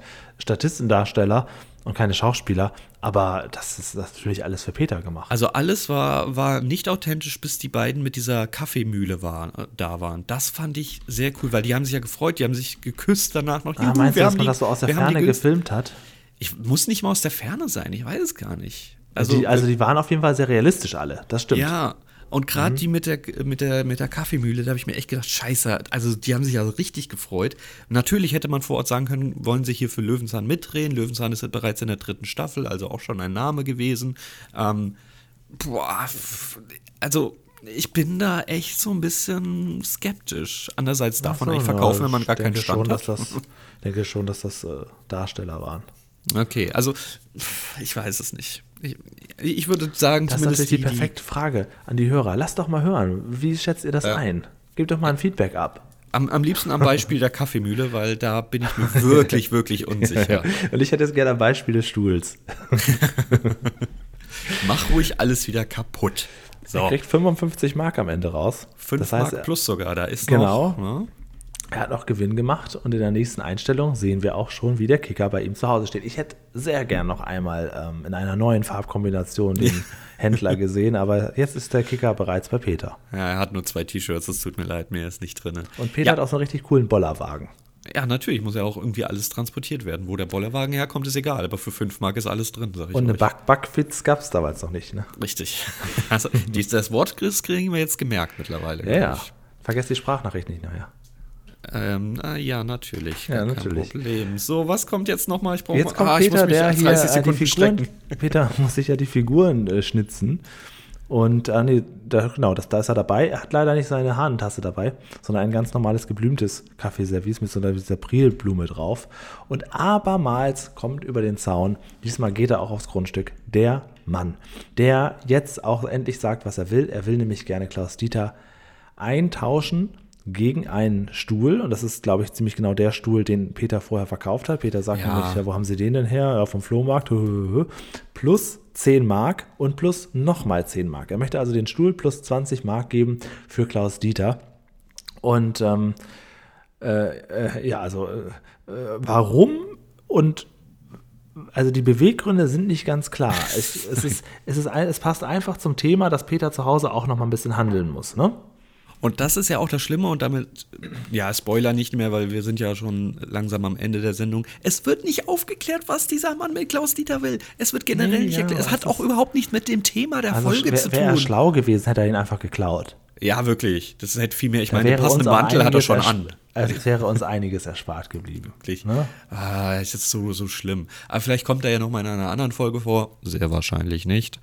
Statistendarsteller und keine Schauspieler, aber das ist natürlich alles für Peter gemacht. Also alles war, war nicht authentisch, bis die beiden mit dieser Kaffeemühle waren, äh, da waren. Das fand ich sehr cool, weil die haben sich ja gefreut, die haben sich geküsst danach noch. ah, meinst du, dass man die- das so aus der Ferne gefilmt hat? Ich muss nicht mal aus der Ferne sein, ich weiß es gar nicht. Also, die, also die waren auf jeden Fall sehr realistisch alle, das stimmt. Ja, und Mhm. gerade die mit der, mit, der, mit der Kaffeemühle, da habe ich mir echt gedacht, scheiße, also die haben sich also richtig gefreut. Natürlich hätte man vor Ort sagen können, wollen sie hier für Löwenzahn mitdrehen. Löwenzahn ist ja bereits in der dritten Staffel, also auch schon ein Name gewesen. Ähm, boah, also ich bin da echt so ein bisschen skeptisch. Andererseits darf man eigentlich verkaufen, wenn man gar keinen Stand schon, hat. dass das, denke schon, dass das äh, Darsteller waren. Okay, also ich weiß es nicht. Ich, ich würde sagen, Das ist zumindest natürlich die die, perfekte Frage an die Hörer. Lasst doch mal hören, wie schätzt ihr das ein? Gebt doch mal ein Feedback ab. Am, am liebsten am Beispiel der Kaffeemühle, weil da bin ich mir wirklich, wirklich unsicher. Und ich hätte jetzt gerne ein Beispiel des Stuhls. Mach ruhig alles wieder kaputt. Er So, kriegt 55 Mark am Ende raus. 5 das heißt, Mark plus sogar, da ist Genau. noch. Ne? Er hat noch Gewinn gemacht und in der nächsten Einstellung sehen wir auch schon, wie der Kicker bei ihm zu Hause steht. Ich hätte sehr gern noch einmal ähm, in einer neuen Farbkombination den Händler gesehen, aber jetzt ist der Kicker bereits bei Peter. Ja, er hat nur zwei T-Shirts, es tut mir leid, mehr ist nicht drin. Und Peter ja, hat auch so einen richtig coolen Bollerwagen. ja, natürlich muss ja auch irgendwie alles transportiert werden. Wo der Bollerwagen herkommt, ist egal, aber für 5 Mark ist alles drin, sag ich Und eine euch. Back Backfitz gab es damals noch nicht, ne? Richtig. Also, das Wort Chris kriegen wir jetzt gemerkt mittlerweile. Ja, ja. Vergesst die Sprachnachricht nicht nachher. Ähm, na, ja, natürlich. Ja, natürlich. Problem. So, was kommt jetzt nochmal? Ich brauche Jetzt kommt ah, Peter, der hier 30 äh, die Figuren, strecken. Peter muss sich ja die Figuren äh, schnitzen. Und äh, nee, da, genau, das, da ist er dabei. Er hat leider nicht seine Hahnentasse dabei, sondern ein ganz normales geblümtes Kaffeeservice mit so einer dieser Prilblume drauf. Und abermals kommt über den Zaun, diesmal geht er auch aufs Grundstück, der Mann, der jetzt auch endlich sagt, was er will. Er will nämlich gerne Klaus Dieter eintauschen gegen einen Stuhl. Und das ist, glaube ich, ziemlich genau der Stuhl, den Peter vorher verkauft hat. Peter sagt Ja. nämlich, ja, wo haben Sie den denn her? Ja, vom Flohmarkt. Plus 10 Mark und plus nochmal 10 Mark. Er möchte also den Stuhl plus 20 Mark geben für Klaus Dieter. Und ähm, äh, äh, ja, also äh, äh, warum und also die Beweggründe sind nicht ganz klar. Es, es, ist, es, ist, es passt einfach zum Thema, dass Peter zu Hause auch noch mal ein bisschen handeln muss. Ne? Und das ist ja auch das Schlimme und damit, ja, Spoiler nicht mehr, weil wir sind ja schon langsam am Ende der Sendung. Es wird nicht aufgeklärt, was dieser Mann mit Klaus Dieter will. Es wird generell Nee, nicht ja, erklärt. Es hat auch überhaupt nicht mit dem Thema der Also Folge zu wäre er tun. schlau gewesen, hätte er ihn einfach geklaut. Ja, wirklich. Das hätte viel mehr. Ich Da meine, den passenden Mantel hat er schon an. Also es wäre uns einiges erspart geblieben. Wirklich. Ne? Ah, ist jetzt so, so schlimm. Aber vielleicht kommt er ja noch mal in einer anderen Folge vor. Sehr wahrscheinlich nicht.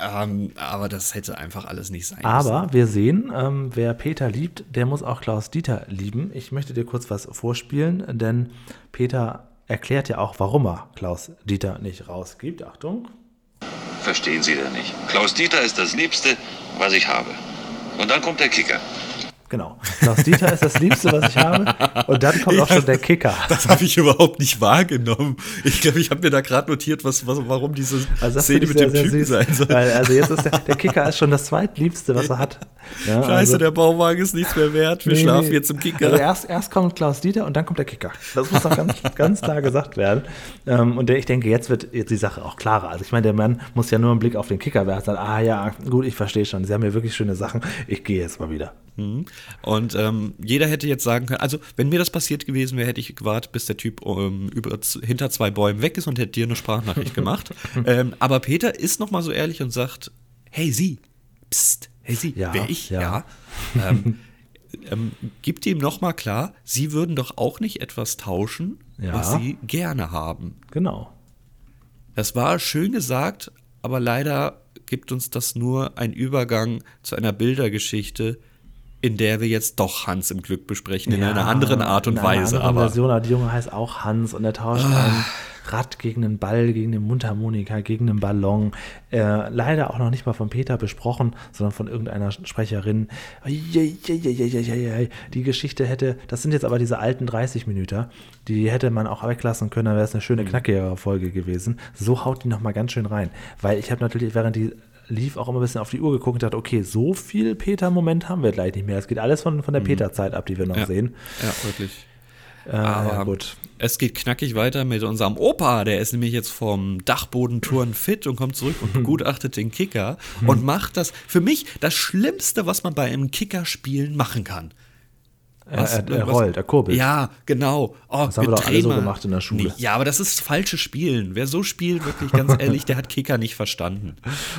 Ähm, aber das hätte einfach alles nicht sein müssen. Aber wir sehen, ähm, wer Peter liebt, der muss auch Klaus Dieter lieben. Ich möchte dir kurz was vorspielen, denn Peter erklärt ja auch, warum er Klaus Dieter nicht rausgibt. Achtung. Verstehen Sie denn nicht? Klaus Dieter ist das Liebste, was ich habe. Und dann kommt der Kicker. Genau. Klaus Dieter ist das Liebste, was ich habe. Und dann kommt auch schon der Kicker. Das habe ich überhaupt nicht wahrgenommen. Ich glaube, ich habe mir da gerade notiert, was, was, warum diese Also Szene ich mit sehr, dem sehr Typen süß. sein soll. Weil, also jetzt ist der, der Kicker ist schon das zweitliebste, was er hat. Ja, Scheiße, also, der Bauwagen ist nichts mehr wert. Wir Nee, schlafen nee. jetzt im Kicker. Also erst, erst kommt Klaus Dieter und dann kommt der Kicker. Das muss noch ganz, ganz klar gesagt werden. Ähm, und der, ich denke, jetzt wird jetzt die Sache auch klarer. Also ich meine, der Mann muss ja nur einen Blick auf den Kicker werfen ah ja, gut, ich verstehe schon. Sie haben hier wirklich schöne Sachen. Ich gehe jetzt mal wieder. Und ähm, jeder hätte jetzt sagen können, also wenn mir das passiert gewesen wäre, hätte ich gewartet, bis der Typ ähm, über, hinter zwei Bäumen weg ist und hätte dir eine Sprachnachricht gemacht. ähm, aber Peter ist noch mal so ehrlich und sagt, hey Sie, psst, hey Sie, Ja, wer ich? ja. Ja. Ähm, ähm, gibt ihm noch mal klar, Sie würden doch auch nicht etwas tauschen, Ja. was Sie gerne haben. Genau. Das war schön gesagt, aber leider gibt uns das nur einen Übergang zu einer Bildergeschichte, in der wir jetzt doch Hans im Glück besprechen, in Ja, einer anderen Art und in einer Weise. anderen Aber Ah. Version, aber die Junge heißt auch Hans und er tauscht ein Rad gegen einen Ball, gegen eine Mundharmonika, gegen einen Ballon. Äh, leider auch noch nicht mal von Peter besprochen, sondern von irgendeiner Sprecherin. Die Geschichte hätte, das sind jetzt aber diese alten 30 Minuten, die hätte man auch weglassen können, dann wäre es eine Mhm. schöne, knackigere Folge gewesen. So haut die nochmal ganz schön rein. Weil ich habe natürlich, während die lief auch immer ein bisschen auf die Uhr geguckt und dachte, okay, so viel Peter-Moment haben wir gleich nicht mehr. Es geht alles von, von der Peter-Zeit ab, die wir noch Mhm. ja, sehen. ja, wirklich. Äh, Aber ja, gut. es geht knackig weiter mit unserem Opa. Der ist nämlich jetzt vom Dachbodentouren fit und kommt zurück und begutachtet den Kicker und macht das für mich das Schlimmste, was man bei einem Kickerspielen machen kann. Er, er, er rollt, er kurbelt. Ja, genau. Oh, Das haben wir doch alle so gemacht in der Schule. Nee, ja, aber das ist falsches Spielen. Wer so spielt, wirklich ganz ehrlich, der hat Kicker nicht verstanden.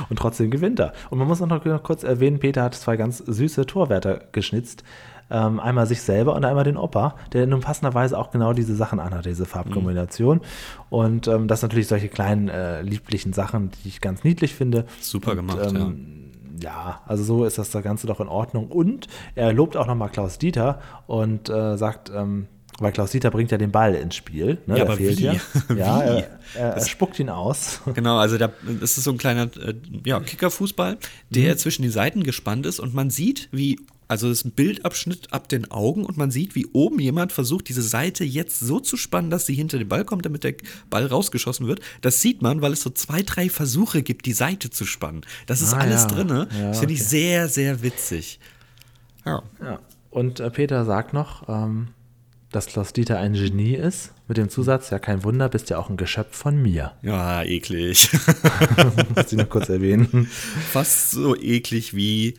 Und trotzdem gewinnt er. Und man muss auch noch kurz erwähnen, Peter hat zwei ganz süße Torwärter geschnitzt. Ähm, einmal sich selber und einmal den Opa, der nun passenderweise auch genau diese Sachen anhat, diese Farbkombination. Und ähm, das sind natürlich solche kleinen, äh, lieblichen Sachen, die ich ganz niedlich finde. Super und, gemacht, ähm, ja, also so ist das da Ganze doch in Ordnung. Und er lobt auch nochmal Klaus Dieter und äh, sagt, ähm, weil Klaus Dieter bringt ja den Ball ins Spiel. Ne? Ja, der aber fehlt wie? ja. Ja, Wie? er, er, er spuckt ihn aus. Genau, also da, das ist so ein kleiner äh, ja, Kickerfußball, der zwischen die Seiten gespannt ist und man sieht, wie, also das ist ein Bildabschnitt ab den Augen und man sieht, wie oben jemand versucht, diese Seite jetzt so zu spannen, dass sie hinter den Ball kommt, damit der Ball rausgeschossen wird. Das sieht man, weil es so zwei, drei Versuche gibt, die Seite zu spannen. Das ist Ah, alles ja. drinne. Ja, das finde ich okay. sehr, sehr witzig. Ja. Ja. Und äh, Peter sagt noch, ähm, dass Klaus Dieter ein Genie ist, mit dem Zusatz, ja kein Wunder, bist ja auch ein Geschöpf von mir. Ja, eklig. Muss ich noch kurz erwähnen. Fast so eklig wie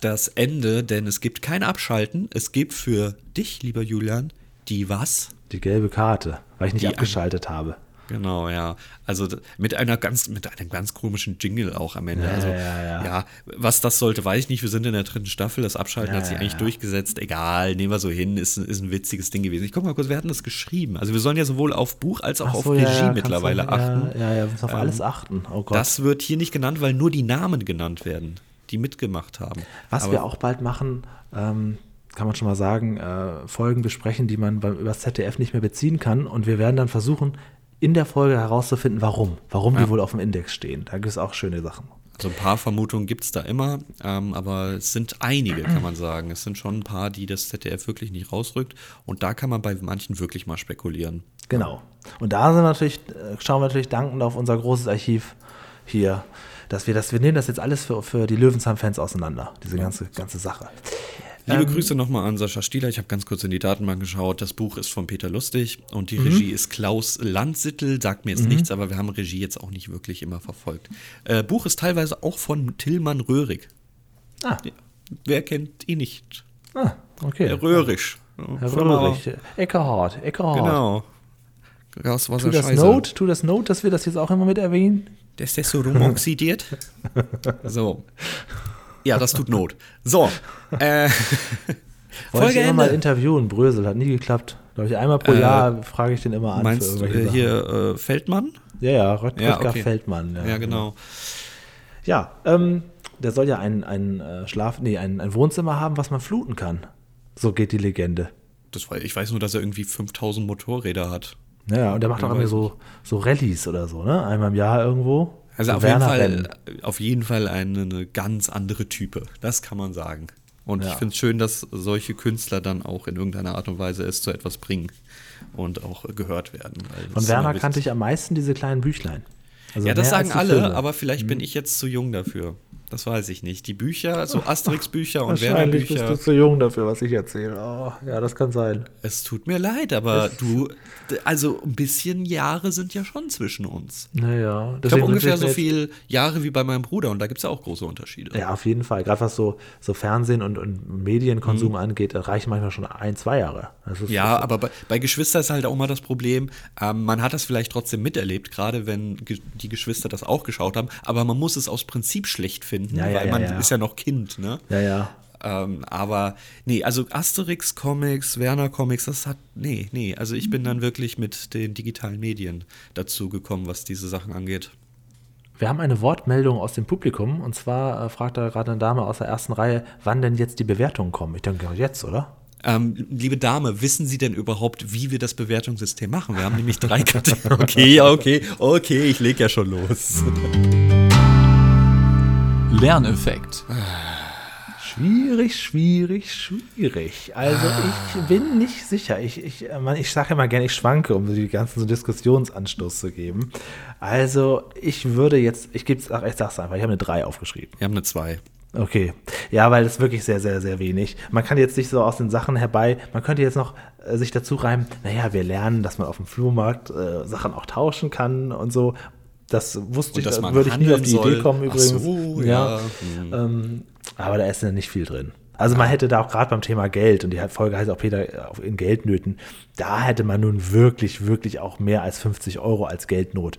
das Ende, denn es gibt kein Abschalten. Es gibt für dich, lieber Julian, die was? Die gelbe Karte, weil ich nicht Die abgeschaltet habe. Genau, ja. Also mit einer ganz, mit einem ganz komischen Jingle auch am Ende. Ja, also, ja, ja. was das sollte, weiß ich nicht. Wir sind in der dritten Staffel. Das Abschalten Ja, hat sich ja, eigentlich ja. durchgesetzt. Egal, nehmen wir so hin. Ist, ist ein witziges Ding gewesen. Ich guck mal kurz, wer hat denn das geschrieben? Also wir sollen ja sowohl auf Buch als auch Ach auf so, Regie ja, ja, mittlerweile du- achten. Ähm, Ja, ja, ja, wir müssen auf alles achten. Oh Gott. Das wird hier nicht genannt, weil nur die Namen genannt werden. Die mitgemacht haben. Was Aber wir auch bald machen, ähm, kann man schon mal sagen, äh, Folgen besprechen, die man beim, über das ZDF nicht mehr beziehen kann. Und wir werden dann versuchen, in der Folge herauszufinden, warum. Warum die wohl auf dem Index stehen. Da gibt es auch schöne Sachen. Also ein paar Vermutungen gibt es da immer, ähm, aber es sind einige, kann man sagen. Es sind schon ein paar, die das ZDF wirklich nicht rausrückt. Und da kann man bei manchen wirklich mal spekulieren. Genau. Und da sind wir natürlich, äh, schauen wir natürlich dankend auf unser großes Archiv hier, dass wir das, wir nehmen das jetzt alles für, für die Löwenzahn-Fans auseinander, diese ganze, ganze Sache. Liebe Ähm, Grüße nochmal an Sascha Stieler. Ich habe ganz kurz in die Datenbank geschaut. Das Buch ist von Peter Lustig und Mhm. die Regie ist Klaus Landsittel. Sagt mir jetzt nichts, aber wir haben Regie jetzt auch nicht wirklich immer verfolgt. Äh, Buch ist teilweise auch von Tillmann Röhrig. Ah, Ja. Wer kennt ihn nicht? ah okay. Herr Röhrig. Herr Röhrig. Eckerhard, Eckerhard. Genau. Das war Tu das Note, tu das Note, dass wir das jetzt auch immer mit erwähnen. Der ist so rumoxidiert. so. Ja, das tut Not. So. Äh, Wollte Folge ich immer mal interviewen. Brösel hat nie geklappt. Glaube ich, einmal pro Äh, Jahr frage ich den immer an. Meinst du äh, hier äh, Feldmann? Ja, ja, Röt Ja, Röttger okay. Feldmann. Ja, genau. Ja, ähm, der soll ja ein, ein äh, Schlaf, nee, ein, ein Wohnzimmer haben, was man fluten kann. So geht die Legende. Das war, ich weiß nur, dass er irgendwie 5000 Motorräder hat. Naja, und der macht Ja, auch immer weiß so, so Rallyes oder so, ne? Einmal im Jahr irgendwo. Also so auf jeden. Fall, auf jeden Fall eine, eine ganz andere Type. Das kann man sagen. Und Ja. ich finde es schön, dass solche Künstler dann auch in irgendeiner Art und Weise es zu etwas bringen und auch äh, gehört werden. Von Werner kannte ich am meisten diese kleinen Büchlein. Also Ja, das sagen alle, Filme. Mhm. aber vielleicht bin ich jetzt zu jung dafür. Das weiß ich nicht. Die Bücher, so Asterix-Bücher und Wahrscheinlich bist Werner-Bücher. du zu jung dafür, was ich erzähle. Oh, ja, das kann sein. Es tut mir leid, aber du, d- also ein bisschen Jahre sind ja schon zwischen uns. Naja, Ich habe ungefähr so jetzt- viel Jahre wie bei meinem Bruder und da gibt es ja auch große Unterschiede. Ja, auf jeden Fall. Gerade was so, so Fernsehen und, und Medienkonsum Mhm. angeht, reichen manchmal schon ein, zwei Jahre. Ja, das, aber bei, bei Geschwister ist halt auch mal das Problem, ähm, man hat das vielleicht trotzdem miterlebt, gerade wenn die Geschwister das auch geschaut haben, aber man muss es aus Prinzip schlecht finden, Ja, ja, weil ja, man ja. ist ja noch Kind, ne? Ja, ja. Ähm, aber nee, also Asterix Comics, Werner Comics, das hat nee, nee, also ich bin dann wirklich mit den digitalen Medien dazu gekommen, was diese Sachen angeht. Wir haben eine Wortmeldung aus dem Publikum und zwar äh, fragt da gerade eine Dame aus der ersten Reihe, wann denn jetzt die Bewertungen kommen. Ich denke, jetzt, oder? Ähm, liebe Dame, wissen Sie denn überhaupt, wie wir das Bewertungssystem machen? Wir haben nämlich drei Kategorien. Okay, okay, okay, ich leg ja schon los. Lerneffekt. Schwierig, schwierig, schwierig. Also ich bin nicht sicher. Ich, ich, äh, man, ich sage immer gerne, ich schwanke, um die ganzen so Diskussionsanstoß zu geben. Also ich würde jetzt, ich gebe ich sag's einfach, ich habe eine 3 aufgeschrieben. Wir haben eine 2. Okay. Ja, weil das ist wirklich sehr, sehr, sehr wenig. Man kann jetzt nicht so aus den Sachen herbei, man könnte jetzt noch äh, sich dazu reimen, naja, wir lernen, dass man auf dem Flohmarkt äh, Sachen auch tauschen kann und so. Das wusste ich, da würde ich nie auf die soll. Idee kommen Ach übrigens. so, ja. Hm. Ähm, aber da ist ja nicht viel drin. Also man hätte da auch gerade beim Thema Geld, und die Folge heißt auch Peter in Geldnöten, da hätte man nun wirklich, wirklich auch mehr als 50 Euro als Geldnot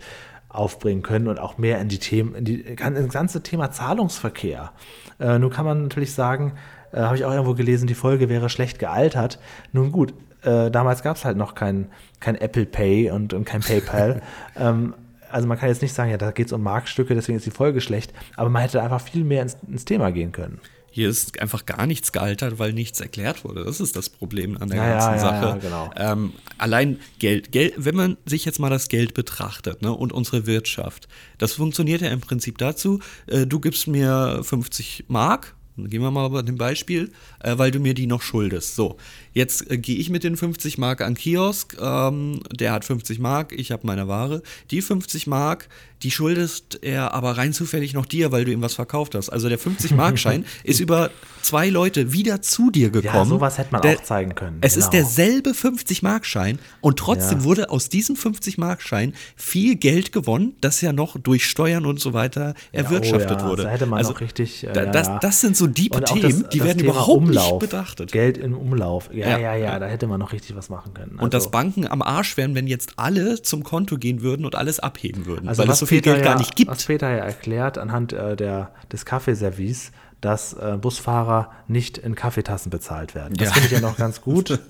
aufbringen können und auch mehr in die Themen, in die, in das ganze Thema Zahlungsverkehr. Äh, nun kann man natürlich sagen, äh, habe ich auch irgendwo gelesen, die Folge wäre schlecht gealtert. Nun gut, äh, damals gab es halt noch kein, kein Apple Pay und, und kein PayPal. ähm, also man kann jetzt nicht sagen, ja, da geht es um Marktstücke, deswegen ist die Folge schlecht, aber man hätte einfach viel mehr ins, ins Thema gehen können. Hier ist einfach gar nichts gealtert, weil nichts erklärt wurde. Das ist das Problem an der Ja, ja, ganzen ja, Sache. ja, genau. ähm, allein Geld, Geld, wenn man sich jetzt mal das Geld betrachtet ne, und unsere Wirtschaft, das funktioniert ja im Prinzip dazu, äh, du gibst mir 50 Mark, gehen wir mal bei dem Beispiel, äh, weil du mir die noch schuldest. So, jetzt äh, gehe ich mit den 50 Mark an Kiosk, ähm, der hat 50 Mark, ich habe meine Ware. Die 50 Mark, die schuldest er aber rein zufällig noch dir, weil du ihm was verkauft hast. Also der 50-Mark-Schein ist über zwei Leute wieder zu dir gekommen. Ja, sowas hätte man Der- auch zeigen können. Es ist genau. derselbe 50-Mark-Schein und trotzdem Ja. wurde aus diesem 50-Mark-Schein viel Geld gewonnen, das ja noch durch Steuern und so weiter erwirtschaftet oh ja, wurde. Da hätte man noch richtig. äh, da- ja, das, ja. das sind so auch Themen, das- die das werden Thema überhaupt Umlauf, nicht betrachtet. Geld im Umlauf. Ja, Ja, ja, ja, ja. da hätte man noch richtig was machen können. Und dass Also- Banken am Arsch wären, wenn jetzt alle zum Konto gehen würden und alles abheben würden, Also weil was so viel Geld ja, gar nicht gibt. Was Peter ja erklärt anhand äh, der, des Kaffeeservice, dass äh, Busfahrer nicht in Kaffeetassen bezahlt werden. Das Ja. finde ich ja noch ganz gut.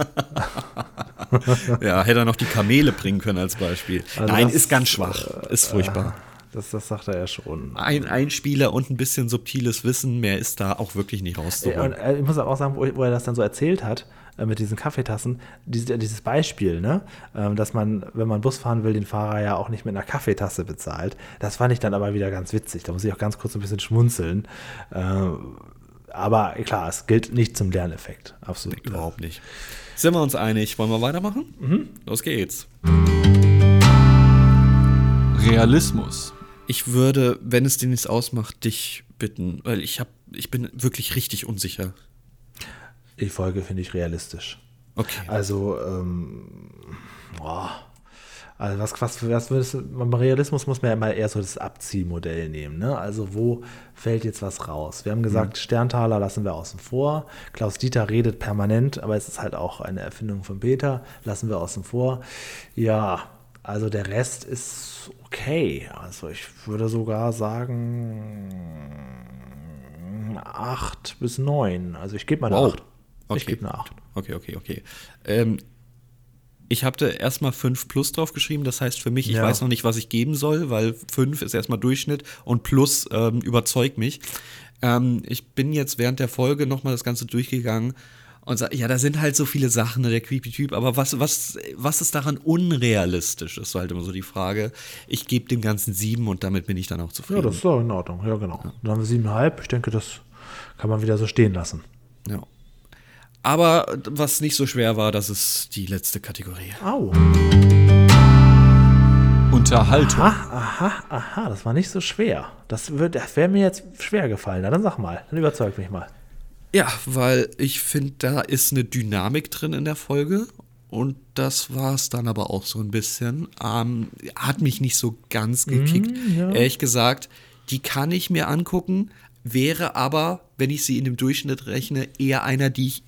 Ja, hätte er noch die Kamele bringen können als Beispiel. Also Nein, das, ist ganz schwach, ist furchtbar. Das, das sagt er ja schon. Ein Einspieler und ein bisschen subtiles Wissen, mehr ist da auch wirklich nicht rauszuholen. Und äh, ich muss auch sagen, wo er das dann so erzählt hat, äh, mit diesen Kaffeetassen, dieses, dieses Beispiel, ne? ähm, dass man, wenn man Bus fahren will, den Fahrer ja auch nicht mit einer Kaffeetasse bezahlt. Das fand ich dann aber wieder ganz witzig. Da muss ich auch ganz kurz ein bisschen schmunzeln. Ähm, aber klar, es gilt nicht zum Lerneffekt. Absolut. klar. Überhaupt nicht. Sind wir uns einig? Wollen wir weitermachen? Mhm. Los geht's. Realismus. Ich würde, wenn es dir nichts ausmacht, dich bitten, weil ich hab, ich bin wirklich richtig unsicher. Die Folge finde ich realistisch. Okay. Also, ähm, boah. Also was, was, was würdest du, beim Realismus muss man ja immer eher so das Abziehmodell nehmen. Ne? Also wo fällt jetzt was raus? Wir haben gesagt, mhm. Sterntaler lassen wir außen vor. Klaus Dieter redet permanent, aber es ist halt auch eine Erfindung von Peter, lassen wir außen vor. Ja, also der Rest ist okay. Also ich würde sogar sagen 8 bis 9. Also ich gebe mal wow. eine 8. Okay. Ich gebe eine acht. Okay, okay, okay. Ähm, ich habe da erstmal 5 plus drauf geschrieben, das heißt für mich, ich Ja. weiß noch nicht, was ich geben soll, weil 5 ist erstmal Durchschnitt und plus ähm, überzeugt mich. Ähm, ich bin jetzt während der Folge nochmal das Ganze durchgegangen und sage, ja, da sind halt so viele Sachen, der Creepy-Typ, aber was, was, was ist daran unrealistisch, ist so halt immer so die Frage. Ich gebe dem Ganzen 7 und damit bin ich dann auch zufrieden. Ja, das ist doch in Ordnung. Ja, genau. Dann haben wir siebeneinhalb. Ich denke, das kann man wieder so stehen lassen. Ja. Aber was nicht so schwer war, das ist die letzte Kategorie. Au. Unterhaltung. Aha, aha, aha. Das war nicht so schwer. Das, wird- das wäre mir jetzt schwer gefallen. Na, dann sag mal. Dann überzeug mich mal. Ja, weil ich finde, da ist eine Dynamik drin in der Folge. Und das war es dann aber auch so ein bisschen. Ähm, hat mich nicht so ganz gekickt. Ehrlich gesagt, die kann ich mir angucken, wäre aber, wenn ich sie in dem Durchschnitt rechne, eher einer, die ich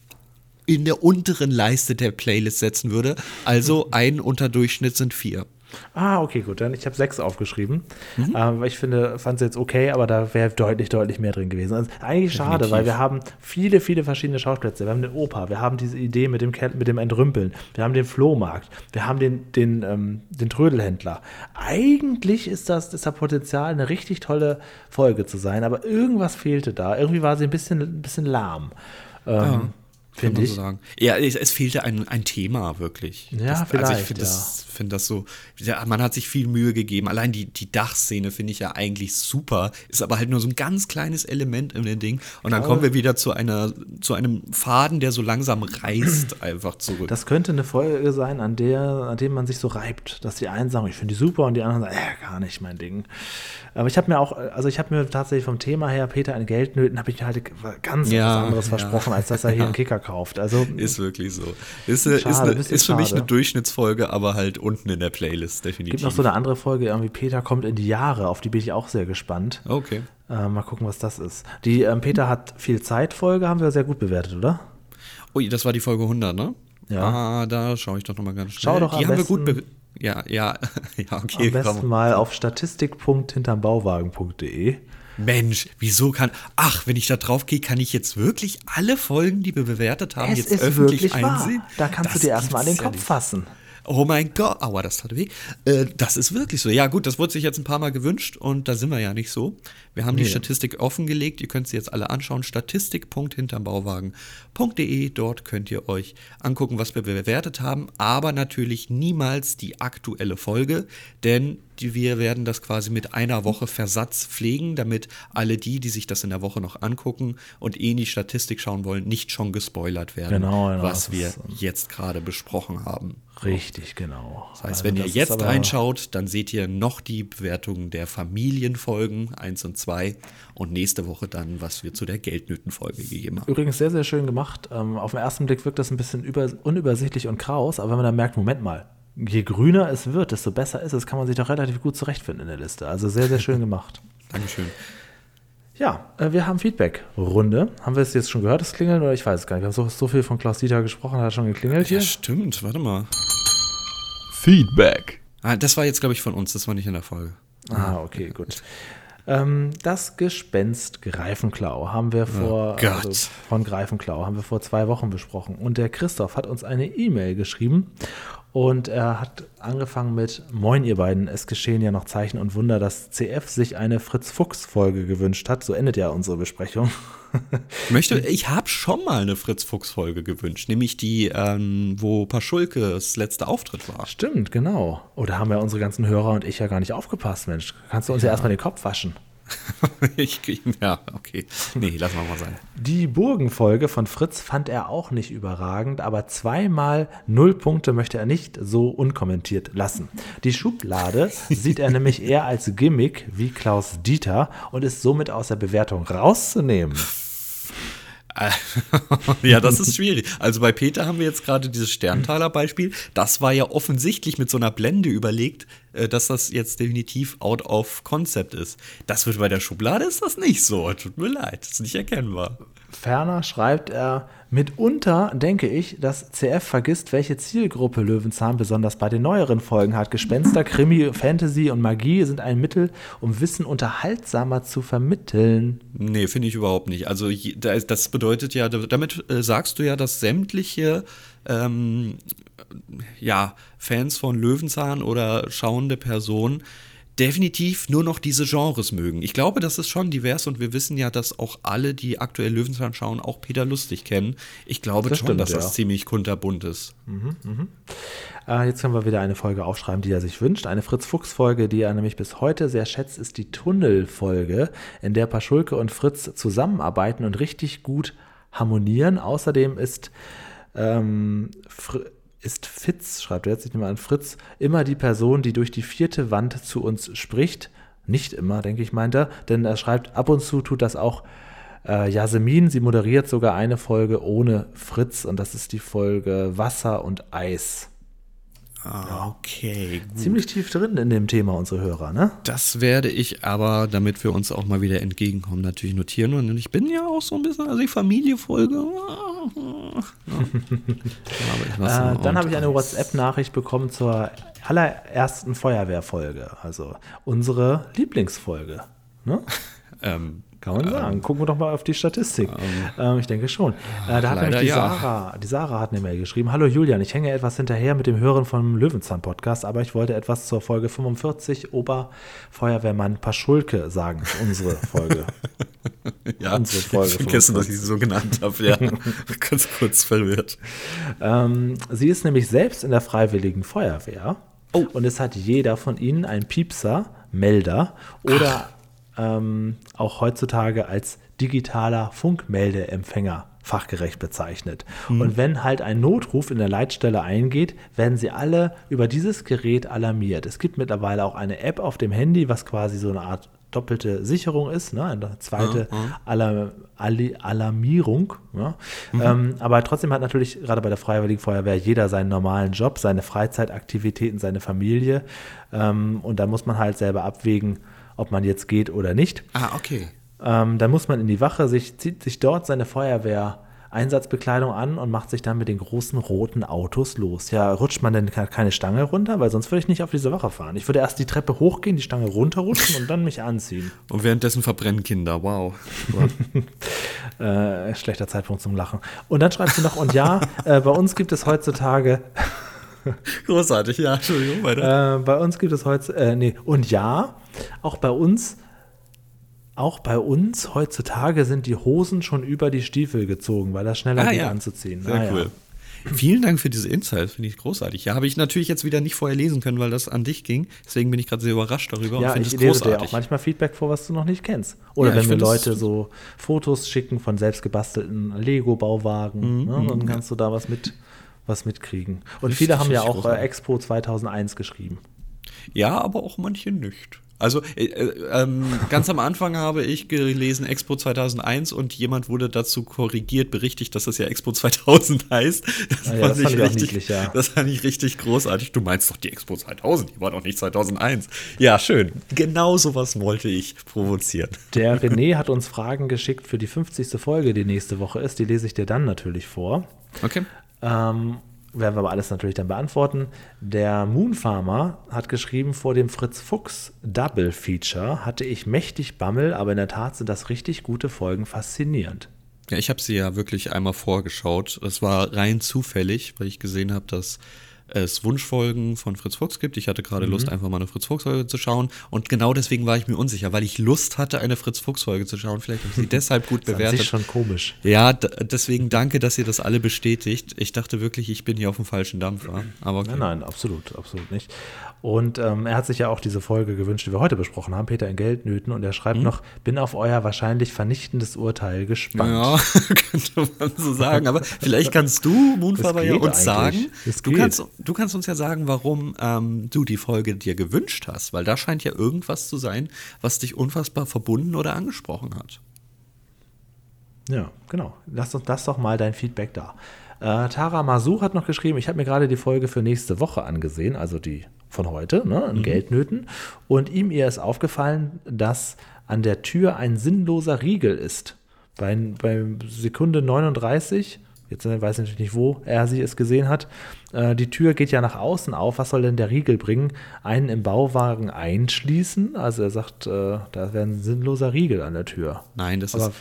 in der unteren Leiste der Playlist setzen würde. Also ein Unterdurchschnitt sind vier. Ah, okay, gut. Dann ich habe sechs aufgeschrieben. Mhm. Ähm, ich finde, fand es jetzt okay, aber da wäre deutlich, deutlich mehr drin gewesen. Also, eigentlich schade, Definitiv. weil wir haben viele, viele verschiedene Schauplätze. Wir haben den Opa, wir haben diese Idee mit dem, mit dem Entrümpeln, wir haben den Flohmarkt, wir haben den, den, ähm, den Trödelhändler. Eigentlich ist das, ist da Potenzial, eine richtig tolle Folge zu sein, aber irgendwas fehlte da. Irgendwie war sie ein bisschen, ein bisschen lahm. Ähm, Kann Finde ich. so sagen. Ja, es, es fehlte ein, ein Thema wirklich. Ja, das, also vielleicht, ich finde ja. das, find das so, ja, man hat sich viel Mühe gegeben. Allein die, die Dachszene finde ich ja eigentlich super, ist aber halt nur so ein ganz kleines Element in dem Ding. Und dann kommen wir wieder zu einer, zu einem Faden, der so langsam reißt, einfach zurück. Das könnte eine Folge sein, an der, an dem man sich so reibt, dass die einen sagen, ich finde die super und die anderen sagen, äh, gar nicht mein Ding. Aber ich habe mir auch, also ich habe mir tatsächlich vom Thema her, Peter in Geldnöten, habe ich mir halt ganz Ja, was anderes ja. versprochen, als dass er hier einen Kicker kauft. Also ist wirklich so. Ist, äh, Schade, ist, eine, bisschen ist für mich eine Durchschnittsfolge, aber halt unten in der Playlist, definitiv. gibt noch so eine andere Folge, irgendwie Peter kommt in die Jahre, auf die bin ich auch sehr gespannt. Okay. Äh, mal gucken, was das ist. Die ähm, Peter hat viel Zeit Folge, haben wir sehr gut bewertet, oder? Ui, das war die Folge 100, ne? Ja. Ah, da schaue ich doch nochmal ganz schnell. Schau doch die am haben wir gut besten- Ja, ja, ja, Am okay. besten komm. mal auf statistik.hintermbauwagen.de. Mensch, wieso kann. Ach, wenn ich da drauf gehe, kann ich jetzt wirklich alle Folgen, die wir bewertet haben, Es jetzt ist öffentlich wirklich wahr. einsehen? Da kannst Das du dir erstmal an den Kopf fassen. Oh mein Gott, aua, das tat weh. Äh, das ist wirklich so. Ja, gut, das wurde sich jetzt ein paar Mal gewünscht und da sind wir ja nicht so. Wir haben die Nee. Statistik offengelegt. Ihr könnt sie jetzt alle anschauen. Statistik.hintermbauwagen.de. Dort könnt ihr euch angucken, was wir bewertet haben. Aber natürlich niemals die aktuelle Folge, denn die, wir werden das quasi mit einer Woche Versatz pflegen, damit alle die, die sich das in der Woche noch angucken und eh in die Statistik schauen wollen, nicht schon gespoilert werden, Genau, genau, was das wir ist, ähm, jetzt gerade besprochen haben. Richtig, genau. Das heißt, wenn ihr jetzt reinschaut, dann seht ihr noch die Bewertungen der Familienfolgen 1 und 2 und nächste Woche dann, was wir zu der Geldnötenfolge gegeben haben. Übrigens sehr, sehr schön gemacht. Ähm, auf den ersten Blick wirkt das ein bisschen über, unübersichtlich und kraus, aber wenn man dann merkt, Moment mal, je grüner es wird, desto besser ist es, kann man sich doch relativ gut zurechtfinden in der Liste. Also sehr, sehr schön gemacht. Dankeschön. Ja, äh, wir haben Feedback-Runde. Haben wir es jetzt schon gehört, das Klingeln? Oder ich weiß es gar nicht. Wir haben so, so viel von Klaus Dieter gesprochen, hat er schon geklingelt hier? Ja, stimmt. Warte mal. Feedback. Ah, das war jetzt, glaube ich, von uns. Das war nicht in der Folge. Ah, okay, gut. Ähm, das Gespenst Greifenklau haben wir vor Oh also von Greifenklau haben wir vor zwei Wochen besprochen und der Christoph hat uns eine E-Mail geschrieben Und er hat angefangen mit Moin, ihr beiden, es geschehen ja noch Zeichen und Wunder, dass CF sich eine Fritz-Fuchs-Folge gewünscht hat. So endet ja unsere Besprechung. Möchte, ich habe schon mal eine Fritz-Fuchs-Folge gewünscht, nämlich die, ähm, wo Paschulkes letzter Auftritt war. Stimmt, genau. Oder haben ja unsere ganzen Hörer und ich ja gar nicht aufgepasst, Mensch. Kannst du uns ja, ja erstmal den Kopf waschen. ich, ja, okay. Nee, lass mal mal sein. Die Burgenfolge von Fritz fand er auch nicht überragend, aber zweimal null Punkte möchte er nicht so unkommentiert lassen. Die Schublade sieht er nämlich eher als Gimmick wie Klaus Dieter und ist somit aus der Bewertung rauszunehmen. ja, das ist schwierig. Also bei Peter haben wir jetzt gerade dieses Sterntaler-Beispiel. Das war ja offensichtlich mit so einer Blende überlegt, äh, dass das jetzt definitiv out of concept ist. Das wird bei der Schublade ist das nicht so. Tut mir leid, das ist nicht erkennbar. Ferner schreibt er, mitunter denke ich, dass CF vergisst, welche Zielgruppe Löwenzahn besonders bei den neueren Folgen hat. Gespenster, Krimi, Fantasy und Magie sind ein Mittel, um Wissen unterhaltsamer zu vermitteln. Nee, finde ich überhaupt nicht. Also das bedeutet ja, damit äh, sagst du ja, dass sämtliche ähm, ja, Fans von Löwenzahn oder schauende Personen definitiv nur noch diese Genres mögen. Ich glaube, das ist schon divers und wir wissen ja, dass auch alle, die aktuell Löwenzahn schauen, auch Peter Lustig kennen. Ich glaube das schon, stimmt, dass ja. das ziemlich kunterbunt ist. Mhm, mh. äh, jetzt können wir wieder eine Folge aufschreiben, die er sich wünscht. Eine Fritz-Fuchs-Folge, die er nämlich bis heute sehr schätzt, ist die Tunnel-Folge, in der Paschulke und Fritz zusammenarbeiten und richtig gut harmonieren. Außerdem ist ähm, Fr ist Fitz, schreibt er jetzt, ich nehme an, Fritz, immer die Person, die durch die vierte Wand zu uns spricht. Nicht immer, denke ich, meint er, denn er schreibt, ab und zu tut das auch äh, Jasmin. Sie moderiert sogar eine Folge ohne Fritz und das ist die Folge Wasser und Eis. Ah, okay. Gut. Ziemlich tief drin in dem Thema, unsere Hörer, ne? Das werde ich aber, damit wir uns auch mal wieder entgegenkommen, natürlich notieren. Und ich bin ja auch so ein bisschen, also die Familiefolge. äh, dann habe ich eine WhatsApp-Nachricht bekommen zur allerersten Feuerwehrfolge. Also unsere Lieblingsfolge. Ne? ähm, kann man sagen. Ähm, Gucken wir doch mal auf die Statistik. Ähm, ähm ich denke schon. Äh, da hat nämlich die ja. Sarah, die Sarah hat eine Mail geschrieben. Hallo Julian, ich hänge etwas hinterher mit dem Hören vom Löwenzahn-Podcast, aber ich wollte etwas zur Folge 45 Oberfeuerwehrmann Paschulke sagen. Unsere Folge. ja, unsere Folge. Ich vergessen, dass ich sie so genannt habe. Ja, ganz kurz verwirrt. Ähm, sie ist nämlich selbst in der Freiwilligen Feuerwehr. Oh. Und es hat jeder von ihnen einen Piepser, Melder oder Ach ähm, auch heutzutage als digitaler Funkmeldeempfänger fachgerecht bezeichnet. Mhm. Und wenn halt ein Notruf in der Leitstelle eingeht, werden sie alle über dieses Gerät alarmiert. Es gibt mittlerweile auch eine App auf dem Handy, was quasi so eine Art doppelte Sicherung ist, ne? eine zweite ja. Alarm, Alarmierung. Ja? Mhm. Ähm, aber trotzdem hat natürlich gerade bei der Freiwilligen Feuerwehr jeder seinen normalen Job, seine Freizeitaktivitäten, seine Familie. Ähm, und da muss man halt selber abwägen, ob man jetzt geht oder nicht. Ah, okay. Ähm, dann muss man in die Wache, sich, zieht sich dort seine Feuerwehr. Einsatzbekleidung an und macht sich dann mit den großen roten Autos los. Ja, rutscht man denn keine Stange runter? Weil sonst würde ich nicht auf diese Wache fahren. Ich würde erst die Treppe hochgehen, die Stange runterrutschen und dann mich anziehen. Und währenddessen verbrennen Kinder. Wow. äh, schlechter Zeitpunkt zum Lachen. Und dann schreibt sie noch, und ja, äh, bei uns gibt es heutzutage Großartig, ja, Entschuldigung, weiter. Äh, bei uns gibt es heute, äh, nee, und ja, auch bei uns, auch bei uns heutzutage sind die Hosen schon über die Stiefel gezogen, weil das schneller ah, geht ja. anzuziehen. Sehr ah, cool. Ja. Vielen Dank für diese Insights, finde ich großartig. Ja, habe ich natürlich jetzt wieder nicht vorher lesen können, weil das an dich ging. Deswegen bin ich gerade sehr überrascht darüber ja, und finde es großartig. Dir auch manchmal Feedback vor, was du noch nicht kennst. Oder ja, wenn mir Leute so Fotos schicken von selbstgebastelten Lego-Bauwagen, mhm, ne, dann mhm, kannst du da was mit was mitkriegen. Und viele haben ja auch äh, Expo 2001 geschrieben. Ja, aber auch manche nicht. Also äh, äh, ähm, ganz am Anfang habe ich gelesen Expo 2001 und jemand wurde dazu korrigiert, berichtigt, dass das ja Expo 2000 heißt. Das, ah ja, das, fand, ich richtig, niedlich, ja. das fand ich richtig großartig. Du meinst doch die Expo 2000, die war doch nicht 2001. Ja, schön. Genau sowas wollte ich provozieren. Der René hat uns Fragen geschickt für die 50. Folge, die nächste Woche ist. Die lese ich dir dann natürlich vor. Okay. Ähm, werden wir aber alles natürlich dann beantworten. Der Moon Farmer hat geschrieben, vor dem Fritz Fuchs Double Feature hatte ich mächtig Bammel, aber in der Tat sind das richtig gute Folgen faszinierend. Ja, ich habe sie ja wirklich einmal vorgeschaut. Das war rein zufällig, weil ich gesehen habe, dass es Wunschfolgen von Fritz Fuchs gibt. Ich hatte gerade Lust, einfach mal eine Fritz Fuchs-Folge zu schauen. Und genau deswegen war ich mir unsicher, weil ich Lust hatte, eine Fritz Fuchs-Folge zu schauen. Vielleicht habe ich sie deshalb gut Das ist bewertet. sich schon komisch. Ja, deswegen danke, dass ihr das alle bestätigt. Ich dachte wirklich, ich bin hier auf dem falschen Dampfer. Aber okay. Nein, nein, absolut, absolut nicht. Und ähm, er hat sich ja auch diese Folge gewünscht, die wir heute besprochen haben, Peter in Geldnöten. Und er schreibt noch, bin auf euer wahrscheinlich vernichtendes Urteil gespannt. Ja, könnte man so sagen. Aber vielleicht kannst du, Moonfaber, Das ja uns sagen. eigentlich. Das Du kannst, du kannst uns ja sagen, warum ähm, du die Folge dir gewünscht hast. Weil da scheint ja irgendwas zu sein, was dich unfassbar verbunden oder angesprochen hat. Ja, genau. Lass uns das doch mal dein Feedback da. Äh, Tara Masu hat noch geschrieben, ich habe mir gerade die Folge für nächste Woche angesehen, also die von heute, ne, in Geldnöten. Und ihm ihr ist aufgefallen, dass an der Tür ein sinnloser Riegel ist. Bei, bei Sekunde 39, jetzt weiß ich natürlich nicht, wo er sie es gesehen hat, äh, die Tür geht ja nach außen auf. Was soll denn der Riegel bringen? Einen im Bauwagen einschließen? Also er sagt, äh, da wäre ein sinnloser Riegel an der Tür. Nein, das Aber- ist,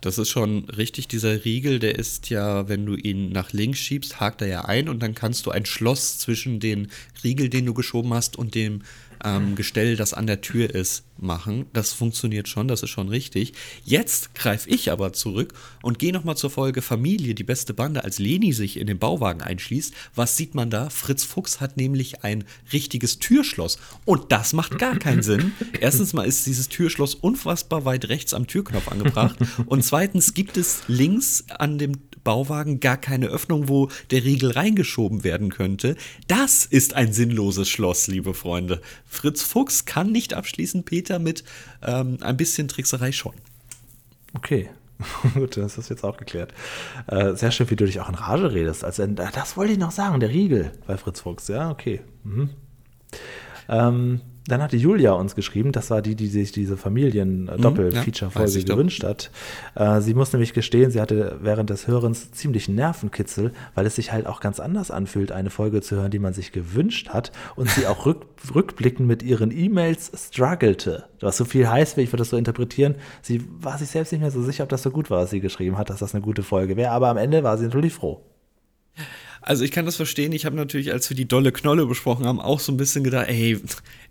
das ist schon richtig. Dieser Riegel, der ist ja, wenn du ihn nach links schiebst, hakt er ja ein und dann kannst du ein Schloss zwischen den Riegel, den du geschoben hast, und dem ähm, Gestell, das an der Tür ist, machen. Das funktioniert schon, das ist schon richtig. Jetzt greife ich aber zurück und gehe nochmal zur Folge Familie, die beste Bande, als Leni sich in den Bauwagen einschließt. Was sieht man da? Fritz Fuchs hat nämlich ein richtiges Türschloss. Und das macht gar keinen Sinn. Erstens mal ist dieses Türschloss unfassbar weit rechts am Türknopf angebracht. Und zweitens gibt es links an dem Bauwagen gar keine Öffnung, wo der Riegel reingeschoben werden könnte. Das ist ein sinnloses Schloss, liebe Freunde. Fritz Fuchs kann nicht abschließen, Peter mit ähm, ein bisschen Trickserei schon. Okay. Gut, das ist jetzt auch geklärt. Äh, sehr schön, wie du dich auch in Rage redest. Also, äh, das wollte ich noch sagen, der Riegel bei Fritz Fuchs. Ja, okay. Mhm. Ähm, dann hatte Julia uns geschrieben, das war die, die sich diese ja, Familien-Doppel-Feature-Folge weiß ich doch. gewünscht hat. Äh, sie muss nämlich gestehen, sie hatte während des Hörens ziemlich Nervenkitzel, weil es sich halt auch ganz anders anfühlt, eine Folge zu hören, die man sich gewünscht hat und sie auch rück, rückblickend mit ihren E-Mails struggelte. Was so viel heißt, ich würde das so interpretieren, sie war sich selbst nicht mehr so sicher, ob das so gut war, was sie geschrieben hat, dass das eine gute Folge wäre, aber am Ende war sie natürlich froh. Also ich kann das verstehen. Ich habe natürlich, als wir die dolle Knolle besprochen haben, auch so ein bisschen gedacht, ey,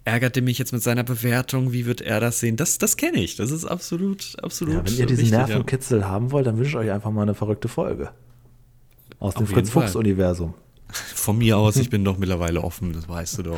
ärgert er mich jetzt mit seiner Bewertung? Wie wird er das sehen? Das, das kenne ich. Das ist absolut, absolut. Ja, wenn ihr diesen richtig, ja. Nervenkitzel haben wollt, dann wünsche ich euch einfach mal eine verrückte Folge. Aus dem Auf Fritz-Fuchs-Universum. Von mir aus, ich bin doch mittlerweile offen, das weißt du doch.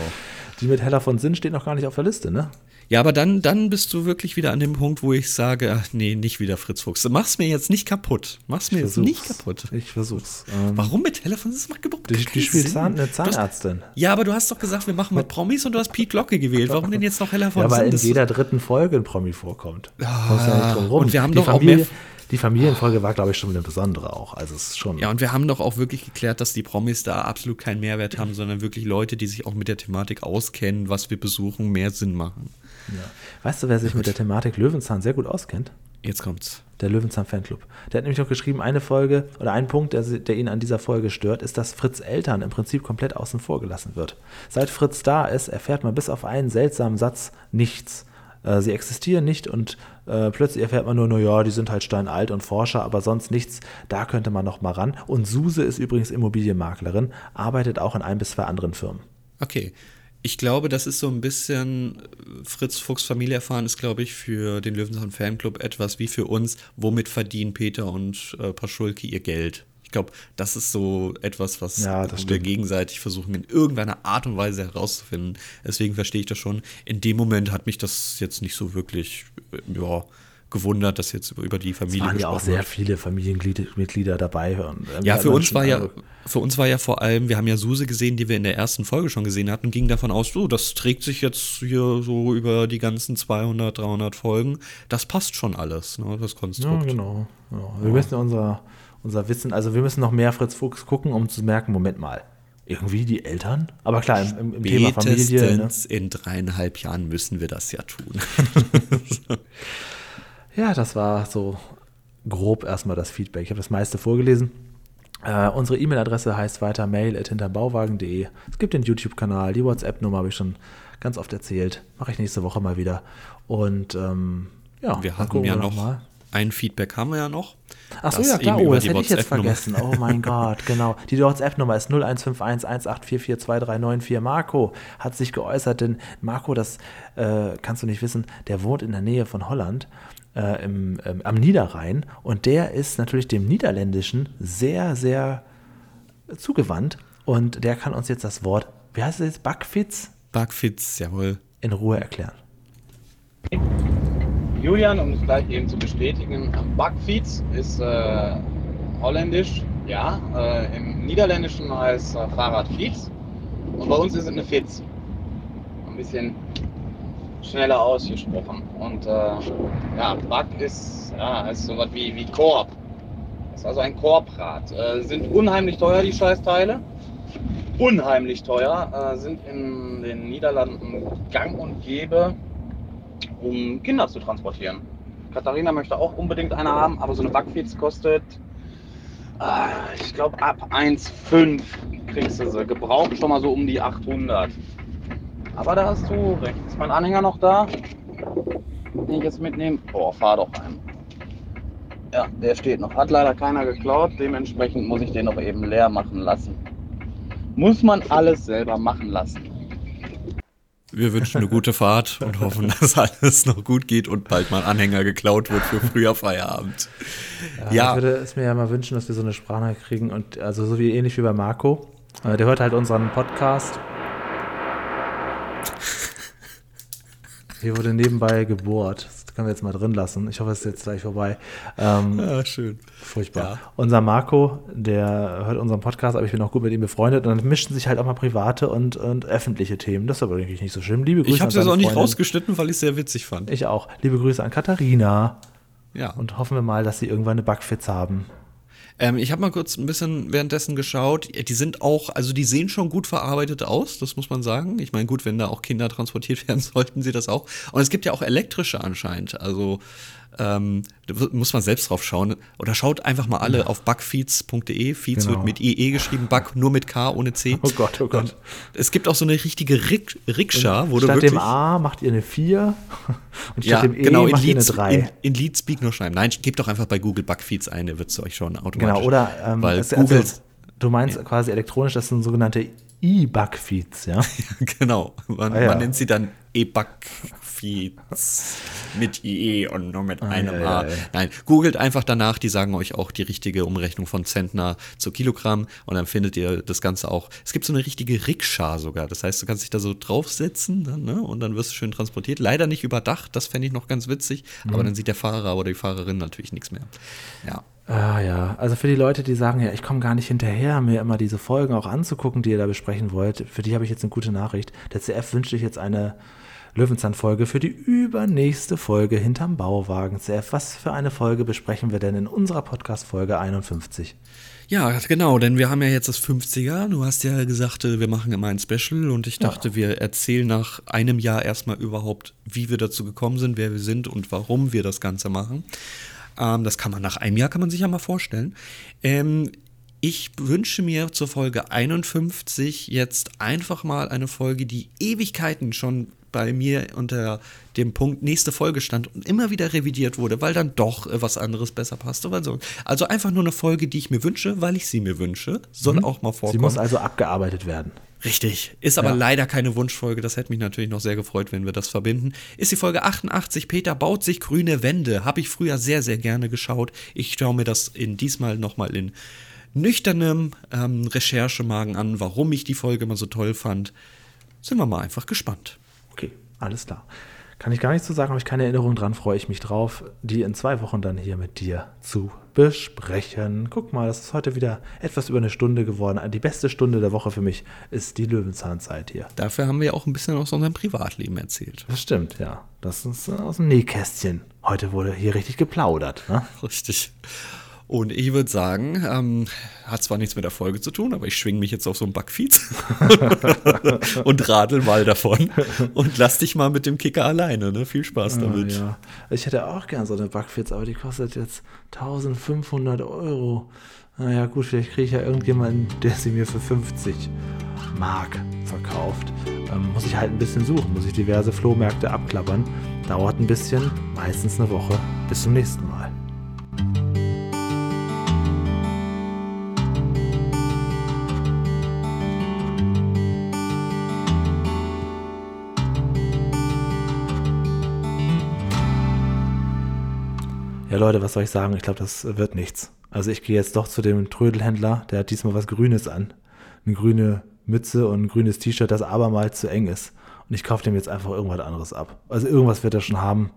Die mit Heller von Sinn steht noch gar nicht auf der Liste, ne? Ja, aber dann, dann bist du wirklich wieder an dem Punkt, wo ich sage, ach nee, nicht wieder Fritz Fuchs. Mach's mir jetzt nicht kaputt. Mach's mir jetzt nicht kaputt. Ich versuch's. Ähm, Warum mit Telefon? Das macht überhaupt die, keinen die spielt. Zahn, eine Du hast- Zahnärztin. Ja, aber du hast doch gesagt, wir machen mit Promis und du hast Pete Glocke gewählt. Warum denn jetzt noch heller von Ja, weil in jeder dritten Folge ein Promi vorkommt. Ah, ja nicht drum rum. und wir haben die doch auch Familie, mehr- Die Familienfolge war, glaube ich, schon eine besondere auch. Also es ist schon. Ja, und wir haben doch auch wirklich geklärt, dass die Promis da absolut keinen Mehrwert haben, sondern wirklich Leute, die sich auch mit der Thematik auskennen, was wir besuchen, mehr Sinn machen. ja. Weißt du, wer sich mit der Thematik Löwenzahn sehr gut auskennt? Jetzt kommt's. Der Löwenzahn Fanclub. Der hat nämlich noch geschrieben, eine Folge oder ein Punkt, der, der ihn an dieser Folge stört, ist, dass Fritz Eltern im Prinzip komplett außen vor gelassen wird. Seit Fritz da ist, erfährt man bis auf einen seltsamen Satz nichts. Äh, Sie existieren nicht und äh, plötzlich erfährt man nur, naja, die sind halt steinalt und Forscher, aber sonst nichts. Da könnte man noch mal ran. Und Suse ist übrigens Immobilienmaklerin, arbeitet auch in ein bis zwei anderen Firmen. Okay. Ich glaube, das ist so ein bisschen äh, Fritz Fuchs Familie erfahren ist, glaube ich, für den Löwenzahn Fanclub etwas wie für uns, womit verdienen Peter und äh, Paschulke ihr Geld. Ich glaube, das ist so etwas, was Ja, wir gegenseitig versuchen, in irgendeiner Art und Weise herauszufinden. Deswegen verstehe ich das schon. In dem Moment hat mich das jetzt nicht so wirklich äh, ja, gewundert, dass jetzt über, die Es Familie waren ja auch sehr wird. viele Familienmitglieder dabei. Und, Ja, für uns war ja, alle- für uns war ja vor allem, wir haben ja Suse gesehen, die wir in der ersten Folge schon gesehen hatten, ging davon aus, so, das trägt sich jetzt hier so über die ganzen 200, 300 Folgen. Das passt schon alles, ne, das Ja, Konstrukt. genau. Ja. Wir müssen unser, unser Wissen, also wir müssen noch mehr Fritz Fuchs gucken, um zu merken, Moment mal, irgendwie die Eltern? Aber klar, im, im, Thema Familie. Ne? In dreieinhalb Jahren müssen wir das ja tun. Ja, das war so grob erstmal das Feedback. Ich habe das meiste vorgelesen. Äh, unsere E-Mail-Adresse heißt weiter mail.hinterbauwagen.de. Es gibt den YouTube-Kanal, die WhatsApp-Nummer habe ich schon ganz oft erzählt. Mache ich nächste Woche mal wieder. Und ähm, ja, Wir gucken ja noch, mal. Ein Feedback haben wir ja noch. Ach so, ja klar, oh, das hätte ich jetzt vergessen. Oh mein Gott, genau. Die WhatsApp-Nummer ist 015118442394. Marco hat sich geäußert, denn Marco, das äh, kannst du nicht wissen, der wohnt in der Nähe von Holland. Äh, im, ähm, am Niederrhein und der ist natürlich dem Niederländischen sehr, sehr zugewandt und der kann uns jetzt das Wort, wie heißt es jetzt, Backfitz Bugfits, jawohl. in Ruhe erklären. Julian, um es gleich eben zu bestätigen, Backfiets ist äh, holländisch, ja. Äh, Im Niederländischen heißt äh, Fahrradfiets. Und bei uns ist es eine Fitz. Ein bisschen schneller ausgesprochen. Und äh, ja, Back ist, ja, ist sowas wie, wie Korb. Ist also ein Korbrad. Äh, sind unheimlich teuer, die Scheißteile. Unheimlich teuer. Äh, sind in den Niederlanden gang und gäbe um Kinder zu transportieren. Katharina möchte auch unbedingt eine haben, aber so eine Backfeeds kostet, äh, ich glaube, ab 1,5 kriegst du sie. Gebraucht schon mal so um die 800. Aber da hast du recht. Ist mein Anhänger noch da? Den ich jetzt mitnehme? Boah, fahr doch ein. Ja, der steht noch. Hat leider keiner geklaut. Dementsprechend muss ich den noch eben leer machen lassen. Muss man alles selber machen lassen. Wir wünschen eine gute Fahrt und hoffen, dass alles noch gut geht und bald mal Anhänger geklaut wird für früher Feierabend. Ich Ja, würde es mir ja mal wünschen, dass wir so eine Sprachnachricht kriegen und also so wie ähnlich wie bei Marco. Äh, Der hört halt unseren Podcast. Hier wurde nebenbei gebohrt. Können wir jetzt mal drin lassen. Ich hoffe, es ist jetzt gleich vorbei. Ähm, ja schön. furchtbar. Ja. Unser Marco, der hört unseren Podcast, aber ich bin auch gut mit ihm befreundet. Und dann mischen sich halt auch mal private und, und öffentliche Themen. Das ist aber eigentlich nicht so schlimm. Liebe Grüße Ich habe es jetzt auch nicht Freundin. rausgeschnitten, weil ich es sehr witzig fand. Ich auch. Liebe Grüße an Katharina. Ja. Und hoffen wir mal, dass sie irgendwann eine Backfitz haben. Ähm, ich habe mal kurz ein bisschen währenddessen geschaut. Die sind auch, also die sehen schon gut verarbeitet aus, das muss man sagen. Ich meine, gut, wenn da auch Kinder transportiert werden, sollten sie das auch. Und es gibt ja auch elektrische anscheinend. Also ähm, muss man selbst drauf schauen. Oder schaut einfach mal alle auf bugfeeds.de. Feeds Genau. wird mit IE geschrieben, Bug nur mit K ohne C. Oh Gott, oh Gott. Es gibt auch so eine richtige Rik Rikscha, wo du Statt wirklich. dem A macht ihr eine 4 und statt ja, dem E genau, in macht ihr eine Leads, 3. in, in Leadspeak nur schreiben. Nein, gebt doch einfach bei Google Bugfeeds ein, der wird es euch schon automatisch. genau, oder ähm, weil Google, also, du meinst quasi elektronisch, das sind sogenannte E-Bugfeeds, ja? genau, man, Ah, ja. man nennt sie dann E-Bugfeeds mit IE und nur mit einem Ah, ja, A. ja, ja. Nein, googelt einfach danach, die sagen euch auch die richtige Umrechnung von Zentner zu Kilogramm und dann findet ihr das Ganze auch. Es gibt so eine richtige Rikscha sogar, das heißt, du kannst dich da so draufsetzen dann, ne? und dann wirst du schön transportiert. Leider nicht überdacht, das fände ich noch ganz witzig, Mhm. aber dann sieht der Fahrer oder die Fahrerin natürlich nichts mehr. Ja. Ah ja, also für die Leute, die sagen, ja, ich komme gar nicht hinterher, mir immer diese Folgen auch anzugucken, die ihr da besprechen wollt, für die habe ich jetzt eine gute Nachricht. Der CF wünscht sich jetzt eine Löwenzahn-Folge für die übernächste Folge hinterm Bauwagen. CF, was für eine Folge besprechen wir denn in unserer Podcast-Folge 51? Ja, genau, denn wir haben ja jetzt das 50er. Du hast ja gesagt, äh, wir machen immer ein Special und ich dachte, wir erzählen nach einem Jahr erstmal überhaupt, wie wir dazu gekommen sind, wer wir sind und warum wir das Ganze machen. Ähm, das kann man nach einem Jahr, kann man sich ja mal vorstellen. Ähm, ich wünsche mir zur Folge 51 jetzt einfach mal eine Folge, die Ewigkeiten schon bei mir unter dem Punkt nächste Folge stand und immer wieder revidiert wurde, weil dann doch äh, was anderes besser passte. So. Also einfach nur eine Folge, die ich mir wünsche, weil ich sie mir wünsche. Soll auch mal Sie vorkommen. muss also abgearbeitet werden. Richtig. Ist aber Ja. leider keine Wunschfolge. Das hätte mich natürlich noch sehr gefreut, wenn wir das verbinden. Ist die Folge 88. Peter baut sich grüne Wände. Habe ich früher sehr, sehr gerne geschaut. Ich schaue mir das in diesmal nochmal in nüchternem ähm, Recherchemagen an, warum ich die Folge immer so toll fand. Sind wir mal einfach gespannt. Okay, alles klar. Kann ich gar nicht zu sagen, habe ich keine Erinnerung dran, freue ich mich drauf, die in zwei Wochen dann hier mit dir zu besprechen. Guck mal, das ist heute wieder etwas über eine Stunde geworden. Die beste Stunde der Woche für mich ist die Löwenzahnzeit hier. Dafür haben wir auch ein bisschen aus unserem Privatleben erzählt. Das stimmt, ja. Das ist äh, aus dem Nähkästchen. Heute wurde hier richtig geplaudert. Ne? Richtig. Und ich würde sagen, ähm, hat zwar nichts mit der Folge zu tun, aber ich schwinge mich jetzt auf so ein Backfeed und radel mal davon und lass dich mal mit dem Kicker alleine. Ne? Viel Spaß damit. Ah, ja. Ich hätte auch gern so eine Backfitz, aber die kostet jetzt 1500 Euro. Naja, gut, vielleicht kriege ich ja irgendjemanden, der sie mir für 50 Mark verkauft. Ähm, muss ich halt ein bisschen suchen, muss ich diverse Flohmärkte abklappern. Dauert ein bisschen, meistens eine Woche. Bis zum nächsten Mal. Ja, Leute, was soll ich sagen? Ich glaube, das wird nichts. Also ich gehe jetzt doch zu dem Trödelhändler, der hat diesmal was Grünes an. Eine grüne Mütze und ein grünes T-Shirt, das abermals zu eng ist. Und ich kaufe dem jetzt einfach irgendwas anderes ab. Also irgendwas wird er schon haben.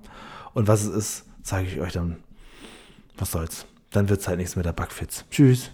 Und was es ist, zeige ich euch dann. Was soll's. Dann wird's halt nichts mit der Backfitz. Tschüss.